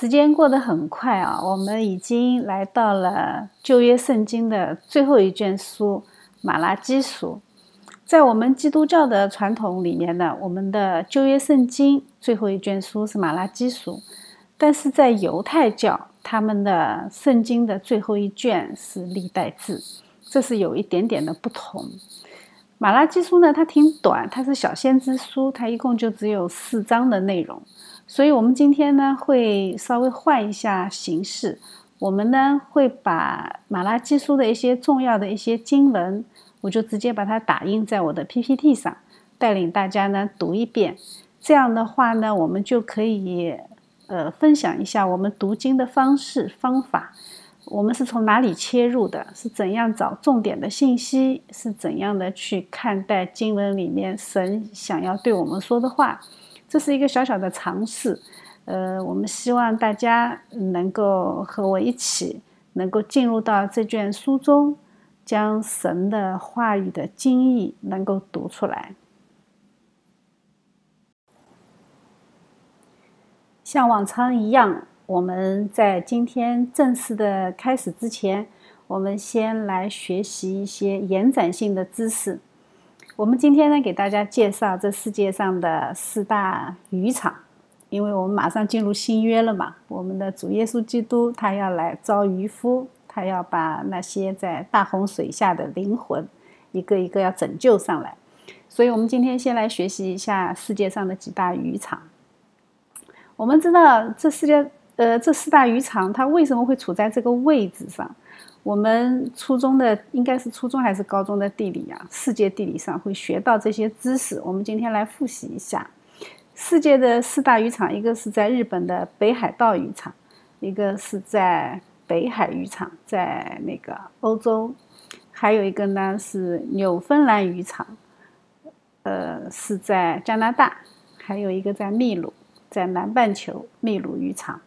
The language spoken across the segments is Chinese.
时间过得很快啊，我们已经来到了旧约圣经的最后一卷书《马拉基书》。在我们基督教的传统里面呢，我们的旧约圣经最后一卷书是《马拉基书》，但是在犹太教，他们的圣经的最后一卷是《历代志》，这是有一点点的不同。《马拉基书》呢，它挺短，它是小先知书，它一共就只有四章的内容。所以，我们今天呢会稍微换一下形式，我们呢会把马拉基书的一些重要的一些经文，我就直接把它打印在我的 PPT 上，带领大家呢读一遍。这样的话呢，我们就可以呃分享一下我们读经的方式方法，我们是从哪里切入的，是怎样找重点的信息，是怎样的去看待经文里面神想要对我们说的话。这是一个小小的尝试，呃，我们希望大家能够和我一起，能够进入到这卷书中，将神的话语的精义能够读出来。像往常一样，我们在今天正式的开始之前，我们先来学习一些延展性的知识。我们今天呢，给大家介绍这世界上的四大渔场，因为我们马上进入新约了嘛。我们的主耶稣基督他要来招渔夫，他要把那些在大洪水下的灵魂一个一个要拯救上来。所以，我们今天先来学习一下世界上的几大渔场。我们知道这世界，呃，这四大渔场它为什么会处在这个位置上？我们初中的应该是初中还是高中的地理啊？世界地理上会学到这些知识。我们今天来复习一下世界的四大渔场：一个是在日本的北海道渔场，一个是在北海渔场，在那个欧洲；还有一个呢是纽芬兰渔场，呃，是在加拿大；还有一个在秘鲁，在南半球秘鲁渔场。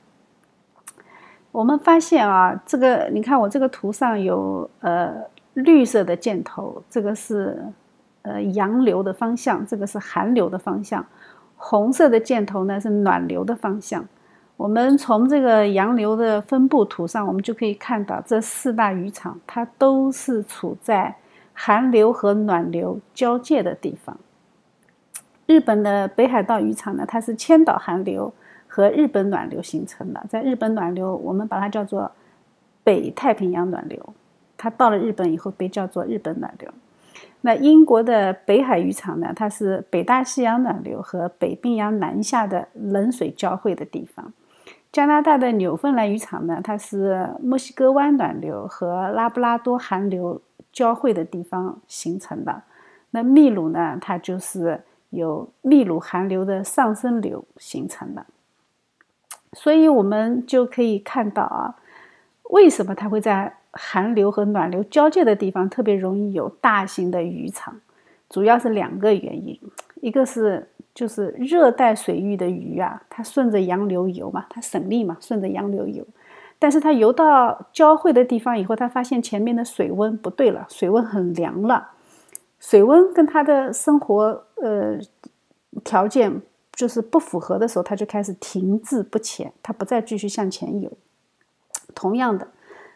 我们发现啊，这个你看我这个图上有呃绿色的箭头，这个是呃洋流的方向，这个是寒流的方向；红色的箭头呢是暖流的方向。我们从这个洋流的分布图上，我们就可以看到这四大渔场它都是处在寒流和暖流交界的地方。日本的北海道渔场呢，它是千岛寒流。和日本暖流形成的，在日本暖流，我们把它叫做北太平洋暖流，它到了日本以后被叫做日本暖流。那英国的北海渔场呢，它是北大西洋暖流和北冰洋南下的冷水交汇的地方。加拿大的纽芬兰渔场呢，它是墨西哥湾暖流和拉布拉多寒流交汇的地方形成的。那秘鲁呢，它就是由秘鲁寒流的上升流形成的。所以我们就可以看到啊，为什么它会在寒流和暖流交界的地方特别容易有大型的渔场？主要是两个原因，一个是就是热带水域的鱼啊，它顺着洋流游嘛，它省力嘛，顺着洋流游。但是它游到交汇的地方以后，它发现前面的水温不对了，水温很凉了，水温跟它的生活呃条件。就是不符合的时候，它就开始停滞不前，它不再继续向前游。同样的，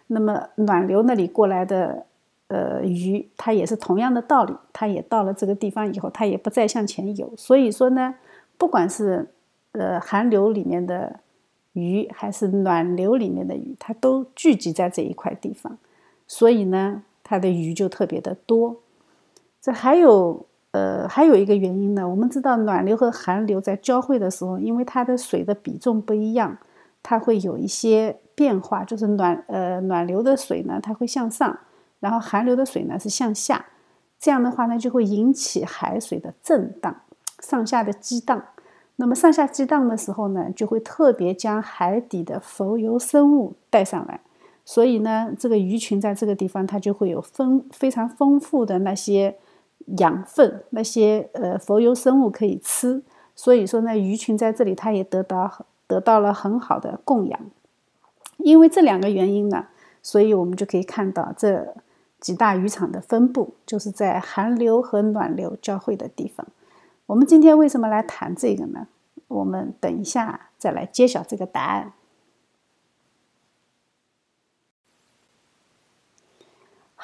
那么暖流那里过来的呃鱼，它也是同样的道理，它也到了这个地方以后，它也不再向前游。所以说呢，不管是呃寒流里面的鱼，还是暖流里面的鱼，它都聚集在这一块地方，所以呢，它的鱼就特别的多。这还有。呃，还有一个原因呢，我们知道暖流和寒流在交汇的时候，因为它的水的比重不一样，它会有一些变化。就是暖呃暖流的水呢，它会向上，然后寒流的水呢是向下。这样的话呢，就会引起海水的震荡，上下的激荡。那么上下激荡的时候呢，就会特别将海底的浮游生物带上来。所以呢，这个鱼群在这个地方，它就会有丰非常丰富的那些。养分那些呃浮游生物可以吃，所以说呢鱼群在这里它也得到得到了很好的供养。因为这两个原因呢，所以我们就可以看到这几大渔场的分布就是在寒流和暖流交汇的地方。我们今天为什么来谈这个呢？我们等一下再来揭晓这个答案。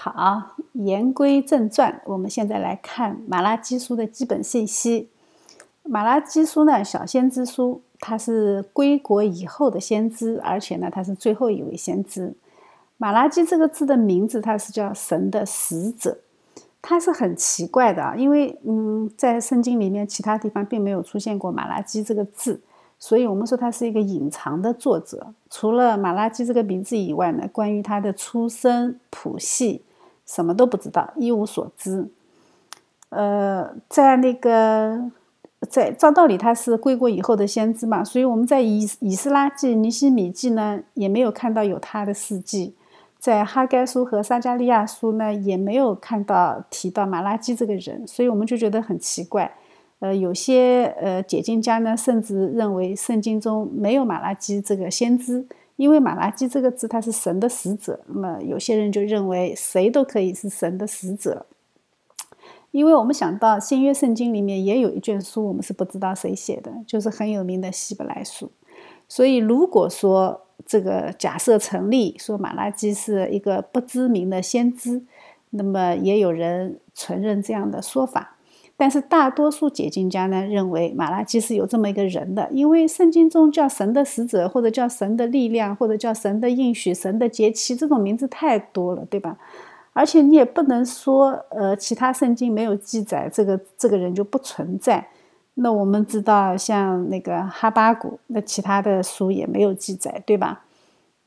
好，言归正传，我们现在来看《马拉基书》的基本信息。《马拉基书》呢，小先知书，它是归国以后的先知，而且呢，他是最后一位先知。马拉基这个字的名字，它是叫神的使者，它是很奇怪的啊，因为嗯，在圣经里面其他地方并没有出现过马拉基这个字。所以，我们说他是一个隐藏的作者。除了马拉基这个名字以外呢，关于他的出身谱系，什么都不知道，一无所知。呃，在那个，在照道理他是归国以后的先知嘛，所以我们在以以斯拉记、尼希米记呢，也没有看到有他的事迹；在哈该书和撒加利亚书呢，也没有看到提到马拉基这个人，所以我们就觉得很奇怪。呃，有些呃解经家呢，甚至认为圣经中没有马拉基这个先知，因为马拉基这个字它是神的使者。那么有些人就认为谁都可以是神的使者，因为我们想到新约圣经里面也有一卷书，我们是不知道谁写的，就是很有名的希伯来书。所以如果说这个假设成立，说马拉基是一个不知名的先知，那么也有人承认这样的说法。但是大多数解经家呢认为马拉基是有这么一个人的，因为圣经中叫神的使者，或者叫神的力量，或者叫神的应许、神的节期，这种名字太多了，对吧？而且你也不能说，呃，其他圣经没有记载这个这个人就不存在。那我们知道，像那个哈巴谷，那其他的书也没有记载，对吧？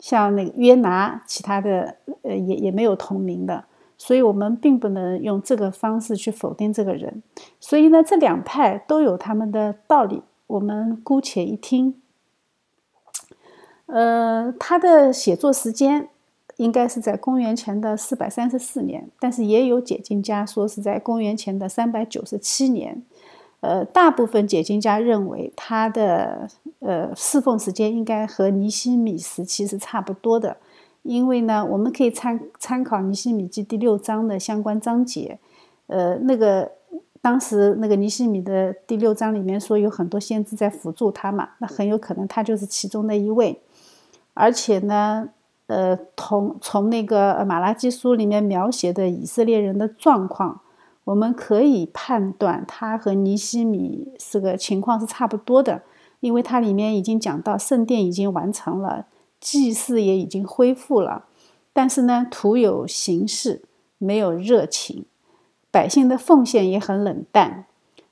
像那个约拿，其他的呃也也没有同名的。所以我们并不能用这个方式去否定这个人。所以呢，这两派都有他们的道理，我们姑且一听。呃，他的写作时间应该是在公元前的四百三十四年，但是也有解经家说是在公元前的三百九十七年。呃，大部分解经家认为他的呃侍奉时间应该和尼希米时期是差不多的。因为呢，我们可以参参考《尼希米记》第六章的相关章节，呃，那个当时那个尼希米的第六章里面说有很多先知在辅助他嘛，那很有可能他就是其中的一位。而且呢，呃，从从那个马拉基书里面描写的以色列人的状况，我们可以判断他和尼希米这个情况是差不多的，因为它里面已经讲到圣殿已经完成了。祭祀也已经恢复了，但是呢，徒有形式，没有热情，百姓的奉献也很冷淡，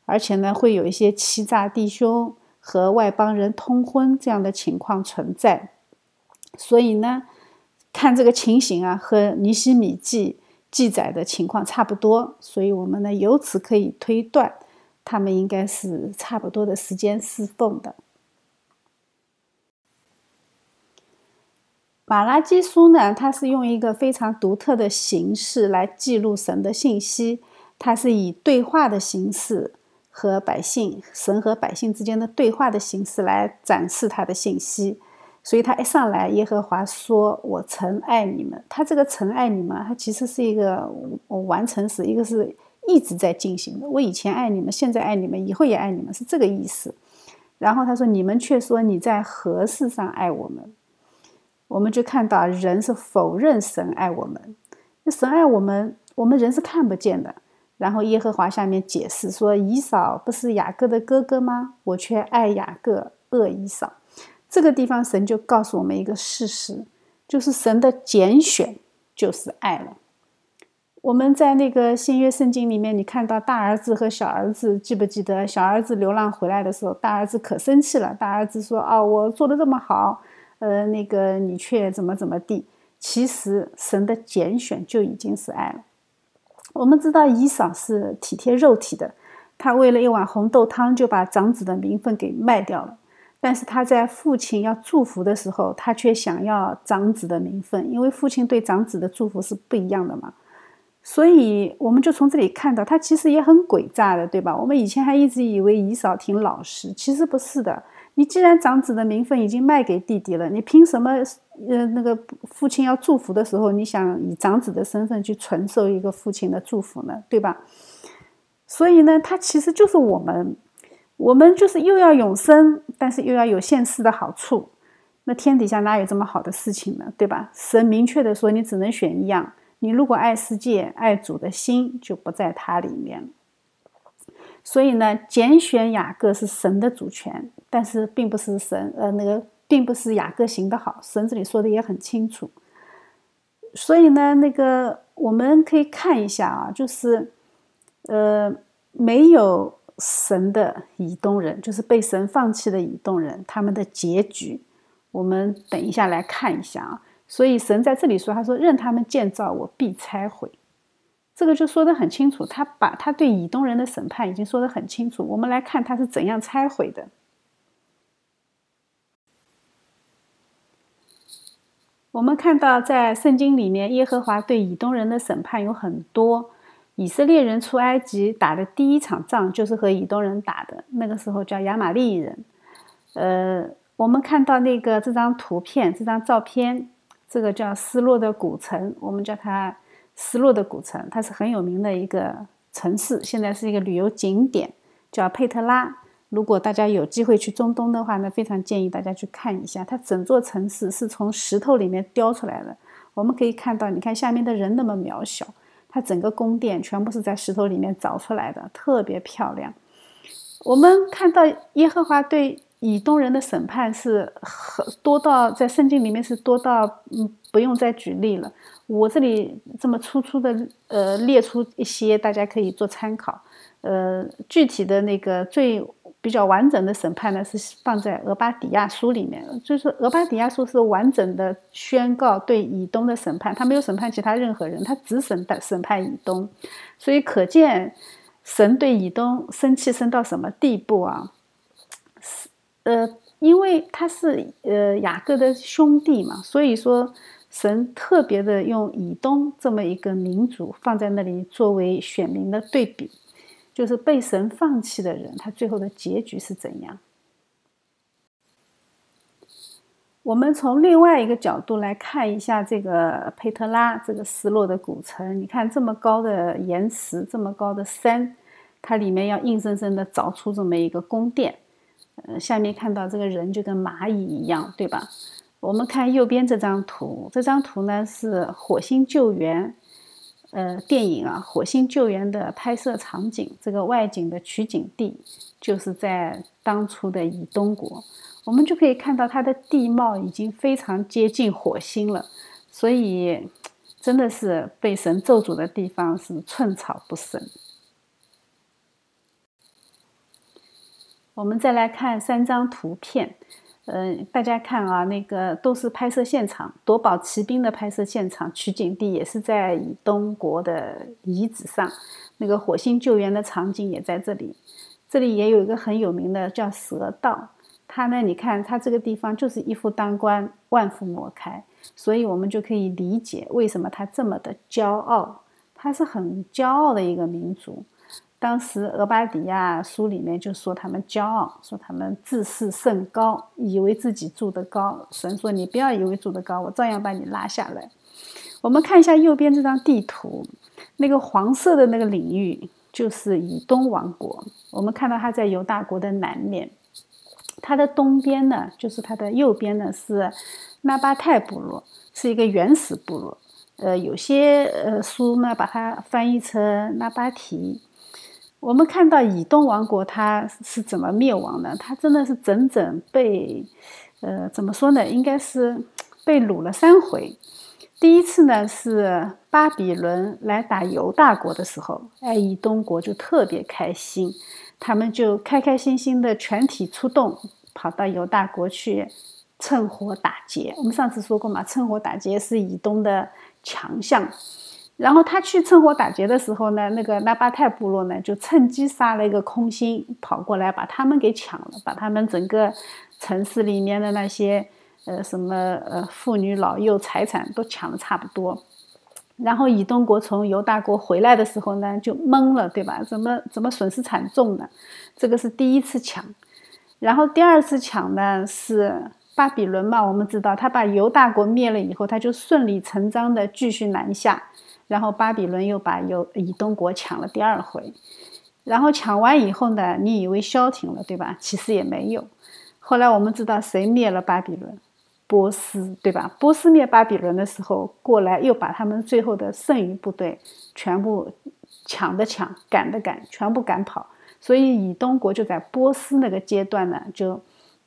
而且呢，会有一些欺诈弟兄和外邦人通婚这样的情况存在。所以呢，看这个情形啊，和尼希米记记载的情况差不多，所以我们呢，由此可以推断，他们应该是差不多的时间侍奉的。马拉基书呢，它是用一个非常独特的形式来记录神的信息，它是以对话的形式和百姓、神和百姓之间的对话的形式来展示他的信息。所以，他一上来，耶和华说：“我曾爱你们。”他这个“曾爱你们”，它其实是一个完成时，一个是一直在进行的。我以前爱你们，现在爱你们，以后也爱你们，是这个意思。然后他说：“你们却说你在何事上爱我们？”我们就看到人是否认神爱我们，那神爱我们，我们人是看不见的。然后耶和华下面解释说：“以扫不是雅各的哥哥吗？我却爱雅各，恶以扫。”这个地方神就告诉我们一个事实，就是神的拣选就是爱了。我们在那个新约圣经里面，你看到大儿子和小儿子，记不记得小儿子流浪回来的时候，大儿子可生气了。大儿子说：“啊，我做的这么好。”呃，那个你却怎么怎么地？其实神的拣选就已经是爱了。我们知道以扫是体贴肉体的，他为了一碗红豆汤就把长子的名分给卖掉了。但是他在父亲要祝福的时候，他却想要长子的名分，因为父亲对长子的祝福是不一样的嘛。所以我们就从这里看到，他其实也很诡诈的，对吧？我们以前还一直以为以扫挺老实，其实不是的。你既然长子的名分已经卖给弟弟了，你凭什么？呃，那个父亲要祝福的时候，你想以长子的身份去承受一个父亲的祝福呢？对吧？所以呢，他其实就是我们，我们就是又要永生，但是又要有现世的好处。那天底下哪有这么好的事情呢？对吧？神明确的说，你只能选一样，你如果爱世界、爱主的心就不在它里面。所以呢，拣选雅各是神的主权，但是并不是神，呃，那个并不是雅各行的好，神这里说的也很清楚。所以呢，那个我们可以看一下啊，就是，呃，没有神的以东人，就是被神放弃的以东人，他们的结局，我们等一下来看一下啊。所以神在这里说，他说任他们建造，我必拆毁。这个就说得很清楚，他把他对以东人的审判已经说得很清楚。我们来看他是怎样拆毁的。我们看到在圣经里面，耶和华对以东人的审判有很多。以色列人出埃及打的第一场仗就是和以东人打的，那个时候叫亚玛利人。呃，我们看到那个这张图片，这张照片，这个叫失落的古城，我们叫它。失落的古城，它是很有名的一个城市，现在是一个旅游景点，叫佩特拉。如果大家有机会去中东的话呢，非常建议大家去看一下。它整座城市是从石头里面雕出来的，我们可以看到，你看下面的人那么渺小，它整个宫殿全部是在石头里面凿出来的，特别漂亮。我们看到耶和华对以东人的审判是很多到在圣经里面是多到嗯不用再举例了。我这里这么粗粗的，呃，列出一些，大家可以做参考。呃，具体的那个最比较完整的审判呢，是放在俄巴底亚书里面。就是俄巴底亚书是完整的宣告对以东的审判，他没有审判其他任何人，他只审的审判以东。所以可见神对以东生气生到什么地步啊？是呃，因为他是呃雅各的兄弟嘛，所以说。神特别的用以东这么一个民族放在那里作为选民的对比，就是被神放弃的人，他最后的结局是怎样？我们从另外一个角度来看一下这个佩特拉这个失落的古城。你看这么高的岩石，这么高的山，它里面要硬生生的凿出这么一个宫殿。呃，下面看到这个人就跟蚂蚁一样，对吧？我们看右边这张图，这张图呢是《火星救援》呃电影啊，《火星救援》的拍摄场景，这个外景的取景地就是在当初的以东国，我们就可以看到它的地貌已经非常接近火星了，所以真的是被神咒诅的地方是寸草不生。我们再来看三张图片。嗯，大家看啊，那个都是拍摄现场，夺宝奇兵的拍摄现场，取景地也是在以东国的遗址上，那个火星救援的场景也在这里。这里也有一个很有名的叫蛇道，它呢，你看它这个地方就是一夫当关，万夫莫开，所以我们就可以理解为什么它这么的骄傲，它是很骄傲的一个民族。当时俄巴底亚书里面就说他们骄傲，说他们自视甚高，以为自己住得高。神说：“你不要以为住得高，我照样把你拉下来。”我们看一下右边这张地图，那个黄色的那个领域就是以东王国。我们看到它在犹大国的南面，它的东边呢，就是它的右边呢是纳巴泰部落，是一个原始部落。呃，有些呃书呢把它翻译成纳巴提。我们看到以东王国它是怎么灭亡的？它真的是整整被，呃，怎么说呢？应该是被掳了三回。第一次呢是巴比伦来打犹大国的时候，哎，以东国就特别开心，他们就开开心心的全体出动，跑到犹大国去趁火打劫。我们上次说过嘛，趁火打劫是以东的强项。然后他去趁火打劫的时候呢，那个拉巴泰部落呢就趁机杀了一个空心，跑过来把他们给抢了，把他们整个城市里面的那些呃什么呃妇女老幼财产都抢的差不多。然后以东国从犹大国回来的时候呢，就懵了，对吧？怎么怎么损失惨重呢？这个是第一次抢。然后第二次抢呢是巴比伦嘛，我们知道他把犹大国灭了以后，他就顺理成章的继续南下。然后巴比伦又把有以东国抢了第二回，然后抢完以后呢，你以为消停了，对吧？其实也没有。后来我们知道谁灭了巴比伦？波斯，对吧？波斯灭巴比伦的时候过来，又把他们最后的剩余部队全部抢的抢，赶的赶，全部赶跑。所以以东国就在波斯那个阶段呢，就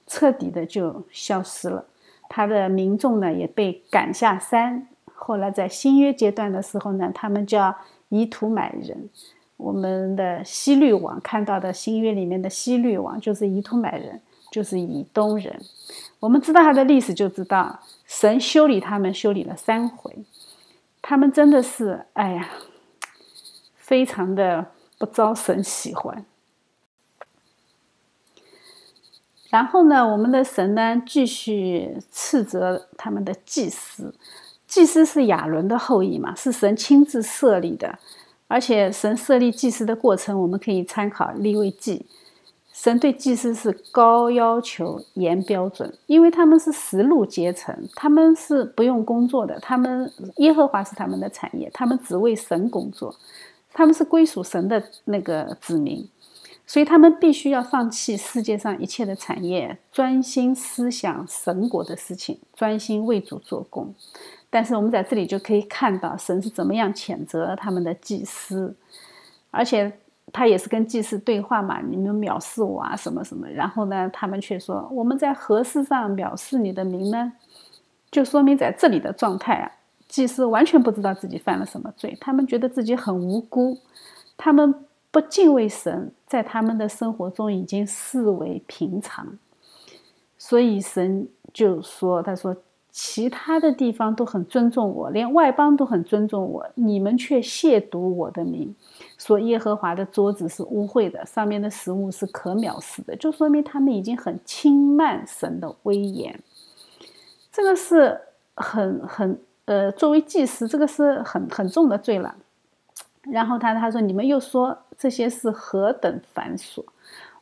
彻底的就消失了。他的民众呢也被赶下山。后来在新约阶段的时候呢，他们叫以土买人。我们的西律王看到的新约里面的西律王就是以土买人，就是以东人。我们知道他的历史，就知道神修理他们修理了三回，他们真的是哎呀，非常的不招神喜欢。然后呢，我们的神呢继续斥责他们的祭司，祭司是亚伦的后裔嘛，是神亲自设立的。而且神设立祭司的过程，我们可以参考立位记。神对祭司是高要求、严标准，因为他们是十路阶层，他们是不用工作的，他们耶和华是他们的产业，他们只为神工作，他们是归属神的那个子民，所以他们必须要放弃世界上一切的产业，专心思想神国的事情，专心为主做工。但是我们在这里就可以看到神是怎么样谴责他们的祭司，而且他也是跟祭司对话嘛，你们藐视我啊什么什么，然后呢，他们却说我们在何事上藐视你的名呢？就说明在这里的状态啊，祭司完全不知道自己犯了什么罪，他们觉得自己很无辜，他们不敬畏神，在他们的生活中已经视为平常，所以神就说，他说。其他的地方都很尊重我，连外邦都很尊重我，你们却亵渎我的名，说耶和华的桌子是污秽的，上面的食物是可藐视的，就说明他们已经很轻慢神的威严。这个是很很呃，作为祭司，这个是很很重的罪了。然后他他说你们又说这些是何等繁琐。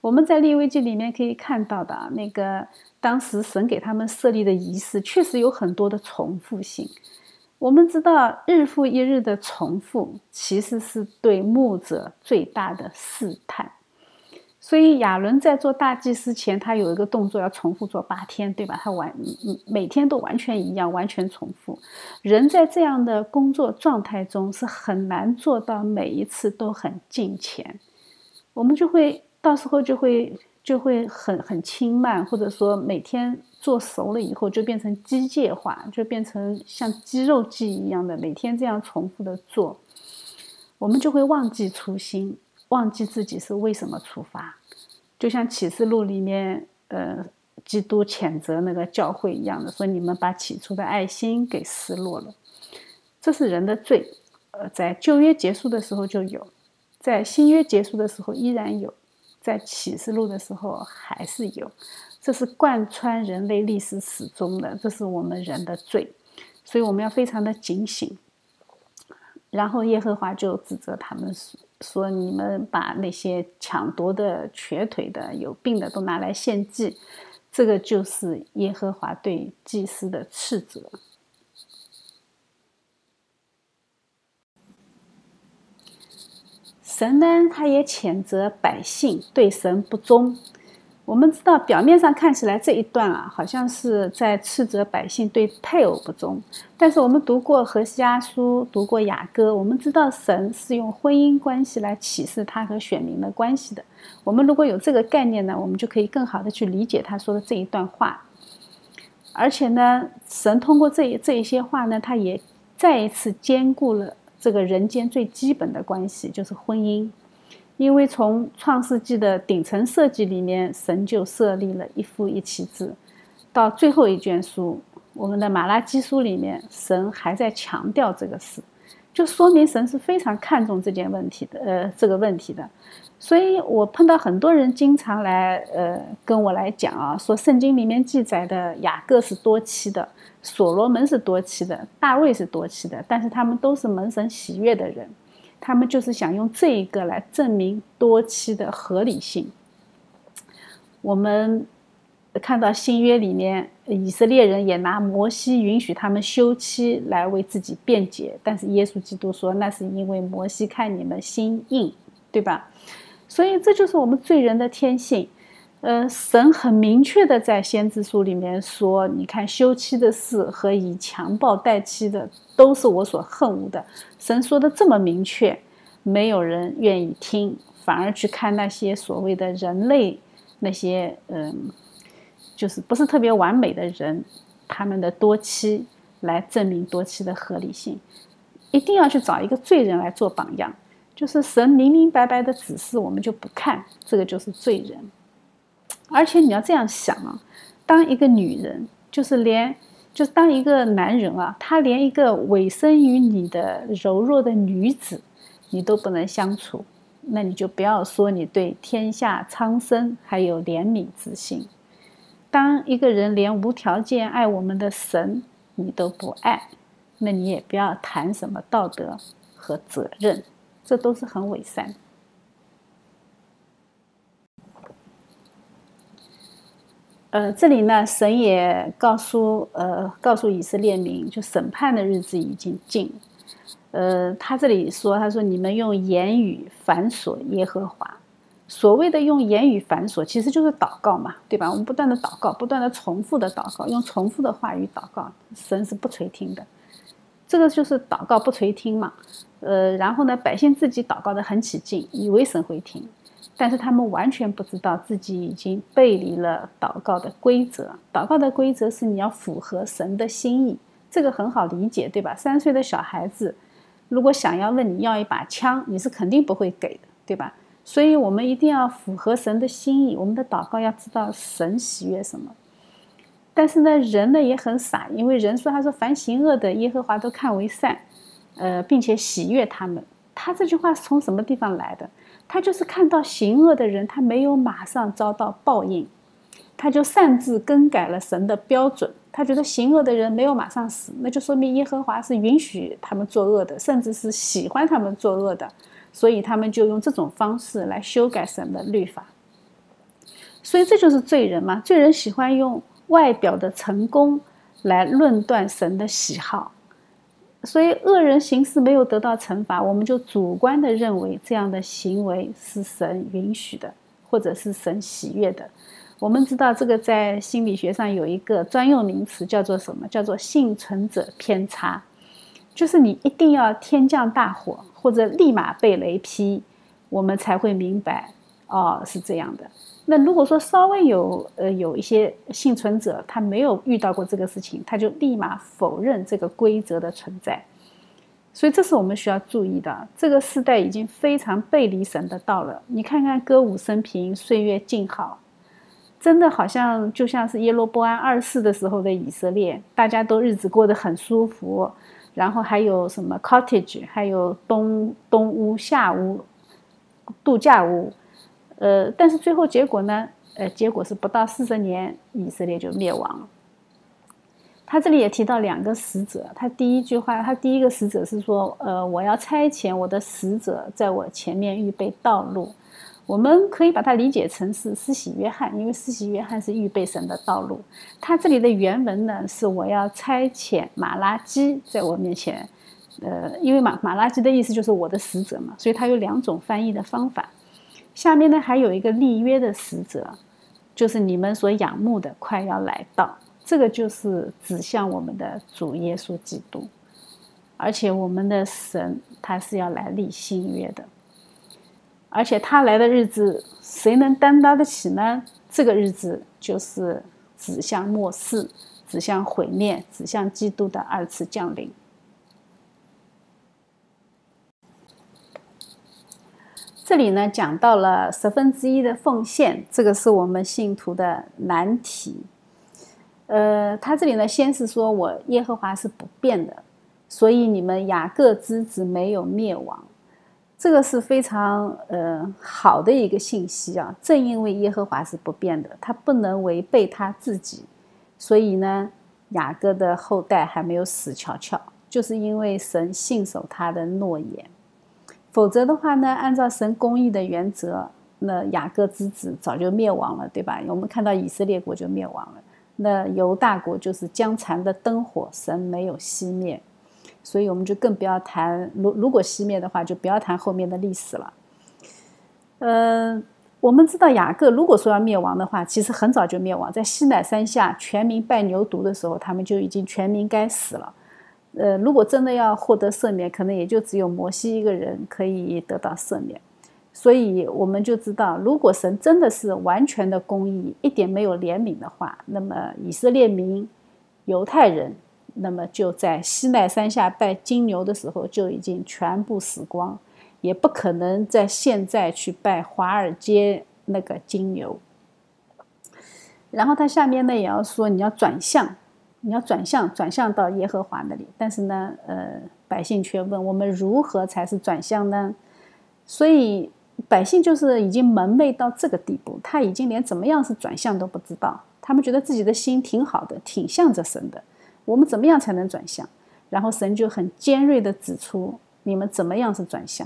我们在利未记里面可以看到的那个。当时神给他们设立的仪式确实有很多的重复性。我们知道，日复一日的重复其实是对牧者最大的试探。所以亚伦在做大祭司前，他有一个动作要重复做八天，对吧？他完每天都完全一样，完全重复。人在这样的工作状态中是很难做到每一次都很近前。我们就会到时候就会。就会很很轻慢，或者说每天做熟了以后就变成机械化，就变成像肌肉记忆一样的每天这样重复的做，我们就会忘记初心，忘记自己是为什么出发。就像启示录里面，呃，基督谴责那个教会一样的，说你们把起初的爱心给失落了，这是人的罪。呃，在旧约结束的时候就有，在新约结束的时候依然有。在启示录的时候还是有，这是贯穿人类历史始终的，这是我们人的罪，所以我们要非常的警醒。然后耶和华就指责他们说：“你们把那些抢夺的、瘸腿的、有病的都拿来献祭，这个就是耶和华对祭司的斥责。”神呢，他也谴责百姓对神不忠。我们知道，表面上看起来这一段啊，好像是在斥责百姓对配偶不忠。但是我们读过何西阿书，读过雅歌，我们知道神是用婚姻关系来启示他和选民的关系的。我们如果有这个概念呢，我们就可以更好的去理解他说的这一段话。而且呢，神通过这这一些话呢，他也再一次兼顾了。这个人间最基本的关系就是婚姻，因为从创世纪的顶层设计里面，神就设立了一夫一妻制，到最后一卷书，我们的马拉基书里面，神还在强调这个事，就说明神是非常看重这件问题的，呃，这个问题的。所以我碰到很多人经常来，呃，跟我来讲啊，说圣经里面记载的雅各是多妻的。所罗门是多妻的，大卫是多妻的，但是他们都是门神喜悦的人，他们就是想用这一个来证明多妻的合理性。我们看到新约里面，以色列人也拿摩西允许他们休妻来为自己辩解，但是耶稣基督说那是因为摩西看你们心硬，对吧？所以这就是我们罪人的天性。呃，神很明确的在先知书里面说：“你看休妻的事和以强暴待妻的，都是我所恨恶的。”神说的这么明确，没有人愿意听，反而去看那些所谓的人类那些嗯，就是不是特别完美的人，他们的多妻来证明多妻的合理性。一定要去找一个罪人来做榜样，就是神明明白白的指示，我们就不看，这个就是罪人。而且你要这样想啊，当一个女人，就是连，就是当一个男人啊，他连一个委身于你的柔弱的女子，你都不能相处，那你就不要说你对天下苍生还有怜悯之心。当一个人连无条件爱我们的神你都不爱，那你也不要谈什么道德和责任，这都是很伪善。呃，这里呢，神也告诉呃，告诉以色列民，就审判的日子已经近。呃，他这里说，他说你们用言语反锁耶和华。所谓的用言语反锁，其实就是祷告嘛，对吧？我们不断的祷告，不断的重复的祷告，用重复的话语祷告，神是不垂听的。这个就是祷告不垂听嘛。呃，然后呢，百姓自己祷告的很起劲，以为神会听。但是他们完全不知道自己已经背离了祷告的规则。祷告的规则是你要符合神的心意，这个很好理解，对吧？三岁的小孩子如果想要问你要一把枪，你是肯定不会给的，对吧？所以我们一定要符合神的心意。我们的祷告要知道神喜悦什么。但是呢，人呢也很傻，因为人说他说凡行恶的耶和华都看为善，呃，并且喜悦他们。他这句话是从什么地方来的？他就是看到行恶的人，他没有马上遭到报应，他就擅自更改了神的标准。他觉得行恶的人没有马上死，那就说明耶和华是允许他们作恶的，甚至是喜欢他们作恶的。所以他们就用这种方式来修改神的律法。所以这就是罪人嘛？罪人喜欢用外表的成功来论断神的喜好。所以恶人行事没有得到惩罚，我们就主观的认为这样的行为是神允许的，或者是神喜悦的。我们知道这个在心理学上有一个专用名词，叫做什么？叫做幸存者偏差，就是你一定要天降大火，或者立马被雷劈，我们才会明白，哦，是这样的。那如果说稍微有呃有一些幸存者，他没有遇到过这个事情，他就立马否认这个规则的存在，所以这是我们需要注意的。这个时代已经非常背离神的道了。你看看歌舞升平，岁月静好，真的好像就像是耶罗波安二世的时候的以色列，大家都日子过得很舒服，然后还有什么 cottage，还有东东屋、夏屋、度假屋。呃，但是最后结果呢？呃，结果是不到四十年，以色列就灭亡了。他这里也提到两个使者，他第一句话，他第一个使者是说：“呃，我要差遣我的使者在我前面预备道路。”我们可以把它理解成是施洗约翰，因为施洗约翰是预备神的道路。他这里的原文呢是：“我要差遣马拉基在我面前。”呃，因为马马拉基的意思就是我的使者嘛，所以他有两种翻译的方法。下面呢还有一个立约的使者，就是你们所仰慕的快要来到，这个就是指向我们的主耶稣基督，而且我们的神他是要来立新约的，而且他来的日子谁能担当得起呢？这个日子就是指向末世，指向毁灭，指向基督的二次降临。这里呢讲到了十分之一的奉献，这个是我们信徒的难题。呃，他这里呢先是说我耶和华是不变的，所以你们雅各之子没有灭亡，这个是非常呃好的一个信息啊。正因为耶和华是不变的，他不能违背他自己，所以呢雅各的后代还没有死翘翘，就是因为神信守他的诺言。否则的话呢，按照神公义的原则，那雅各之子早就灭亡了，对吧？我们看到以色列国就灭亡了，那犹大国就是将残的灯火，神没有熄灭，所以我们就更不要谈，如如果熄灭的话，就不要谈后面的历史了。嗯，我们知道雅各如果说要灭亡的话，其实很早就灭亡，在西乃山下全民拜牛犊的时候，他们就已经全民该死了。呃，如果真的要获得赦免，可能也就只有摩西一个人可以得到赦免。所以我们就知道，如果神真的是完全的公义，一点没有怜悯的话，那么以色列民、犹太人，那么就在西奈山下拜金牛的时候就已经全部死光。也不可能在现在去拜华尔街那个金牛。然后他下面呢也要说，你要转向，你要转向，转向到耶和华那里。但是呢，呃，百姓却问我们如何才是转向呢？所以百姓就是已经蒙昧到这个地步，他已经连怎么样是转向都不知道。他们觉得自己的心挺好的，挺向着神的。我们怎么样才能转向？然后神就很尖锐的指出，你们怎么样是转向？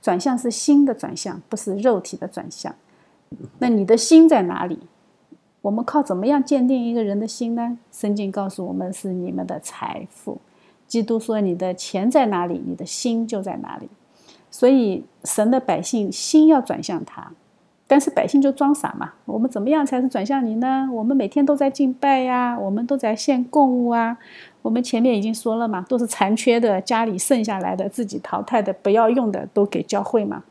转向是心的转向，不是肉体的转向。那你的心在哪里？我们靠怎么样鉴定一个人的心呢？圣经告诉我们是你们的财富。基督说：“你的钱在哪里，你的心就在哪里。”所以神的百姓心要转向他，但是百姓就装傻嘛。我们怎么样才是转向你呢？我们每天都在敬拜呀，我们都在献供物啊。我们前面已经说了嘛，都是残缺的，家里剩下来的，自己淘汰的，不要用的都给教会嘛。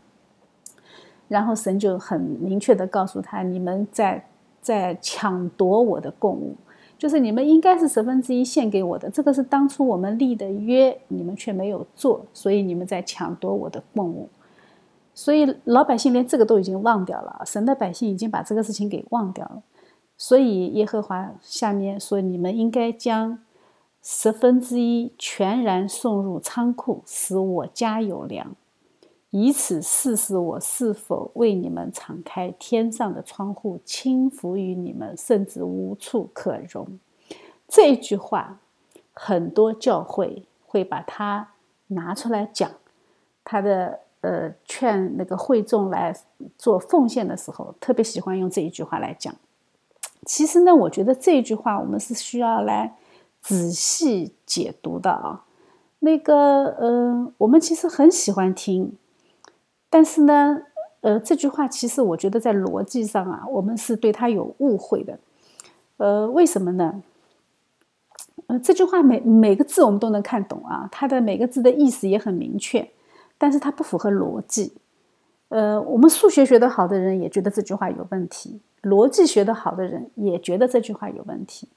然后神就很明确的告诉他：你们在在抢夺我的贡物，就是你们应该是十分之一献给我的，这个是当初我们立的约，你们却没有做，所以你们在抢夺我的贡物。所以老百姓连这个都已经忘掉了，神的百姓已经把这个事情给忘掉了。所以耶和华下面说：你们应该将。十分之一全然送入仓库，使我家有粮，以此试试我是否为你们敞开天上的窗户，轻浮于你们，甚至无处可容。这句话，很多教会会把它拿出来讲，他的呃劝那个会众来做奉献的时候，特别喜欢用这一句话来讲。其实呢，我觉得这一句话我们是需要来。仔细解读的啊，那个呃，我们其实很喜欢听，但是呢，呃，这句话其实我觉得在逻辑上啊，我们是对他有误会的。呃，为什么呢？呃，这句话每每个字我们都能看懂啊，它的每个字的意思也很明确，但是它不符合逻辑。呃，我们数学学得好的人也觉得这句话有问题，逻辑学得好的人也觉得这句话有问题。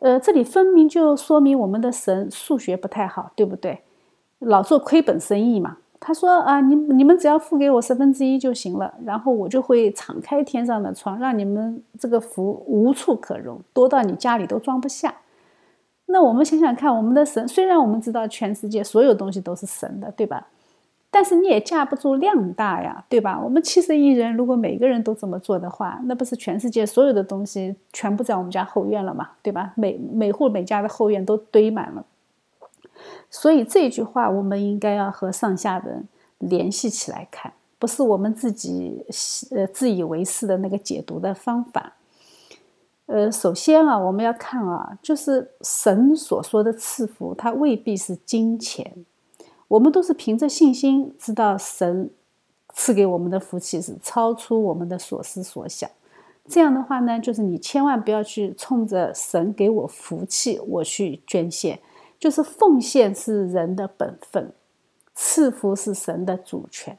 呃，这里分明就说明我们的神数学不太好，对不对？老做亏本生意嘛。他说啊，你你们只要付给我十分之一就行了，然后我就会敞开天上的窗，让你们这个福无处可容，多到你家里都装不下。那我们想想看，我们的神虽然我们知道全世界所有东西都是神的，对吧？但是你也架不住量大呀，对吧？我们七十亿人，如果每个人都这么做的话，那不是全世界所有的东西全部在我们家后院了嘛，对吧？每每户每家的后院都堆满了。所以这句话，我们应该要和上下文联系起来看，不是我们自己呃自以为是的那个解读的方法。呃，首先啊，我们要看啊，就是神所说的赐福，它未必是金钱。我们都是凭着信心知道神赐给我们的福气是超出我们的所思所想。这样的话呢，就是你千万不要去冲着神给我福气我去捐献，就是奉献是人的本分，赐福是神的主权。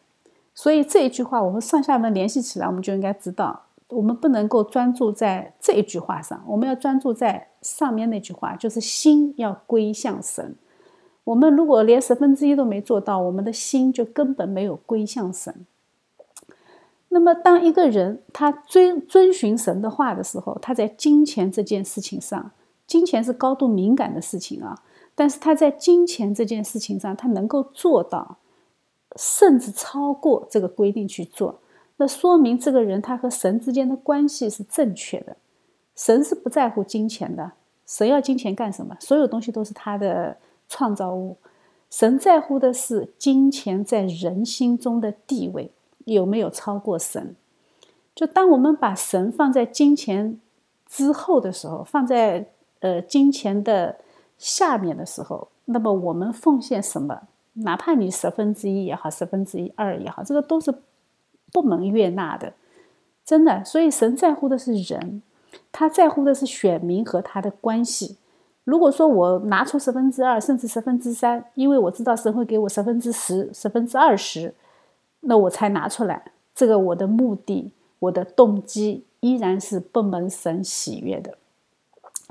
所以这一句话，我们上下文联系起来，我们就应该知道，我们不能够专注在这一句话上，我们要专注在上面那句话，就是心要归向神。我们如果连十分之一都没做到，我们的心就根本没有归向神。那么，当一个人他遵遵循神的话的时候，他在金钱这件事情上，金钱是高度敏感的事情啊。但是他在金钱这件事情上，他能够做到，甚至超过这个规定去做，那说明这个人他和神之间的关系是正确的。神是不在乎金钱的，神要金钱干什么？所有东西都是他的。创造物，神在乎的是金钱在人心中的地位有没有超过神？就当我们把神放在金钱之后的时候，放在呃金钱的下面的时候，那么我们奉献什么，哪怕你十分之一也好，十分之一二也好，这个都是不能悦纳的。真的。所以神在乎的是人，他在乎的是选民和他的关系。如果说我拿出十分之二，甚至十分之三，因为我知道神会给我十分之十、十分之二十，那我才拿出来。这个我的目的、我的动机依然是不蒙神喜悦的。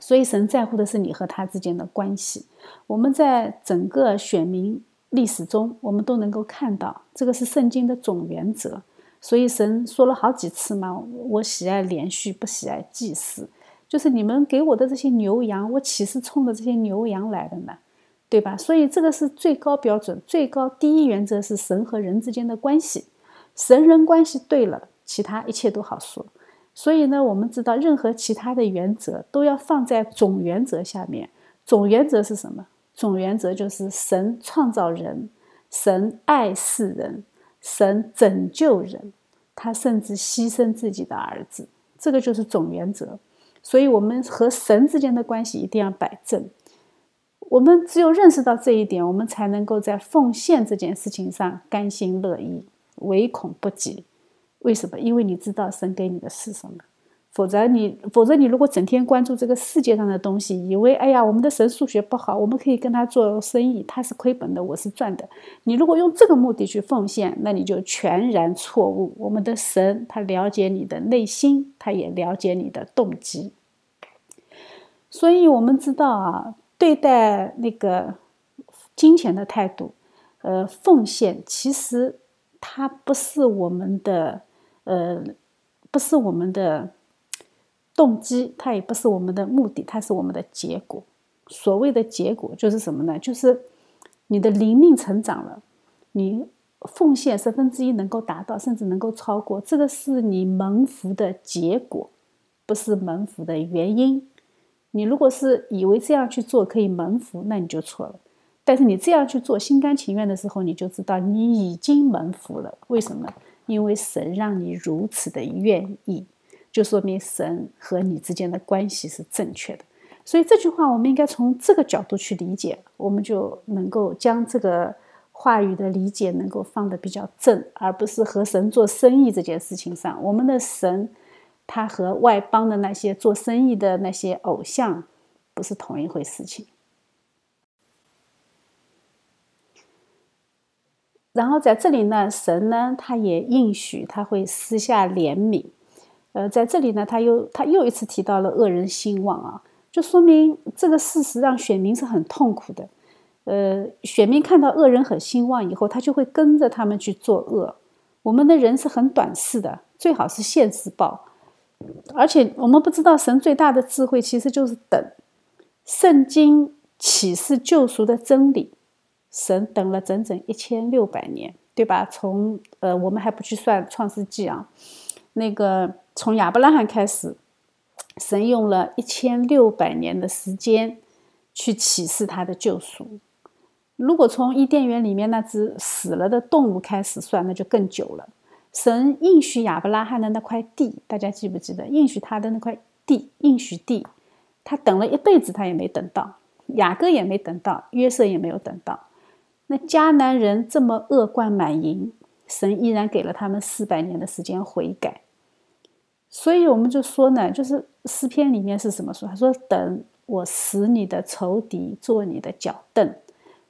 所以神在乎的是你和他之间的关系。我们在整个选民历史中，我们都能够看到，这个是圣经的总原则。所以神说了好几次嘛：“我喜爱连续，不喜爱祭祀。”就是你们给我的这些牛羊，我岂是冲着这些牛羊来的呢？对吧？所以这个是最高标准，最高第一原则是神和人之间的关系，神人关系对了，其他一切都好说。所以呢，我们知道任何其他的原则都要放在总原则下面。总原则是什么？总原则就是神创造人，神爱世人，神拯救人，他甚至牺牲自己的儿子，这个就是总原则。所以，我们和神之间的关系一定要摆正。我们只有认识到这一点，我们才能够在奉献这件事情上甘心乐意，唯恐不及。为什么？因为你知道神给你的是什么。否则，你否则你如果整天关注这个世界上的东西，以为哎呀，我们的神数学不好，我们可以跟他做生意，他是亏本的，我是赚的。你如果用这个目的去奉献，那你就全然错误。我们的神他了解你的内心，他也了解你的动机。所以，我们知道啊，对待那个金钱的态度，呃，奉献其实它不是我们的，呃，不是我们的。动机，它也不是我们的目的，它是我们的结果。所谓的结果就是什么呢？就是你的灵命成长了，你奉献十分之一能够达到，甚至能够超过，这个是你蒙福的结果，不是蒙福的原因。你如果是以为这样去做可以蒙福，那你就错了。但是你这样去做，心甘情愿的时候，你就知道你已经蒙福了。为什么？因为神让你如此的愿意。就说明神和你之间的关系是正确的，所以这句话我们应该从这个角度去理解，我们就能够将这个话语的理解能够放得比较正，而不是和神做生意这件事情上。我们的神，他和外邦的那些做生意的那些偶像不是同一回事情。然后在这里呢，神呢，他也应许他会私下怜悯。呃，在这里呢，他又他又一次提到了恶人兴旺啊，就说明这个事实让选民是很痛苦的。呃，选民看到恶人很兴旺以后，他就会跟着他们去做恶。我们的人是很短视的，最好是现世报。而且我们不知道神最大的智慧其实就是等。圣经启示救赎的真理，神等了整整一千六百年，对吧？从呃，我们还不去算创世纪啊，那个。从亚伯拉罕开始，神用了一千六百年的时间去启示他的救赎。如果从伊甸园里面那只死了的动物开始算，那就更久了。神应许亚伯拉罕的那块地，大家记不记得？应许他的那块地，应许地，他等了一辈子，他也没等到；雅各也没等到，约瑟也没有等到。那迦南人这么恶贯满盈，神依然给了他们四百年的时间悔改。所以我们就说呢，就是诗篇里面是什么说？他说：“等我使你的仇敌做你的脚凳。”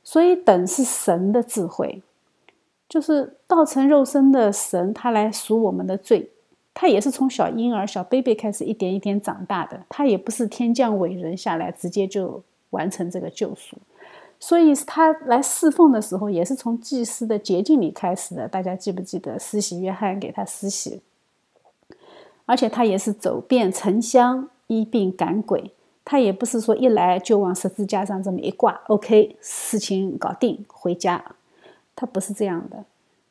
所以等是神的智慧，就是道成肉身的神，他来赎我们的罪。他也是从小婴儿、小 baby 开始一点一点长大的，他也不是天降伟人下来直接就完成这个救赎。所以他来侍奉的时候，也是从祭司的洁净里开始的。大家记不记得施洗约翰给他施洗？而且他也是走遍城乡医病赶鬼，他也不是说一来就往十字架上这么一挂，OK，事情搞定回家，他不是这样的。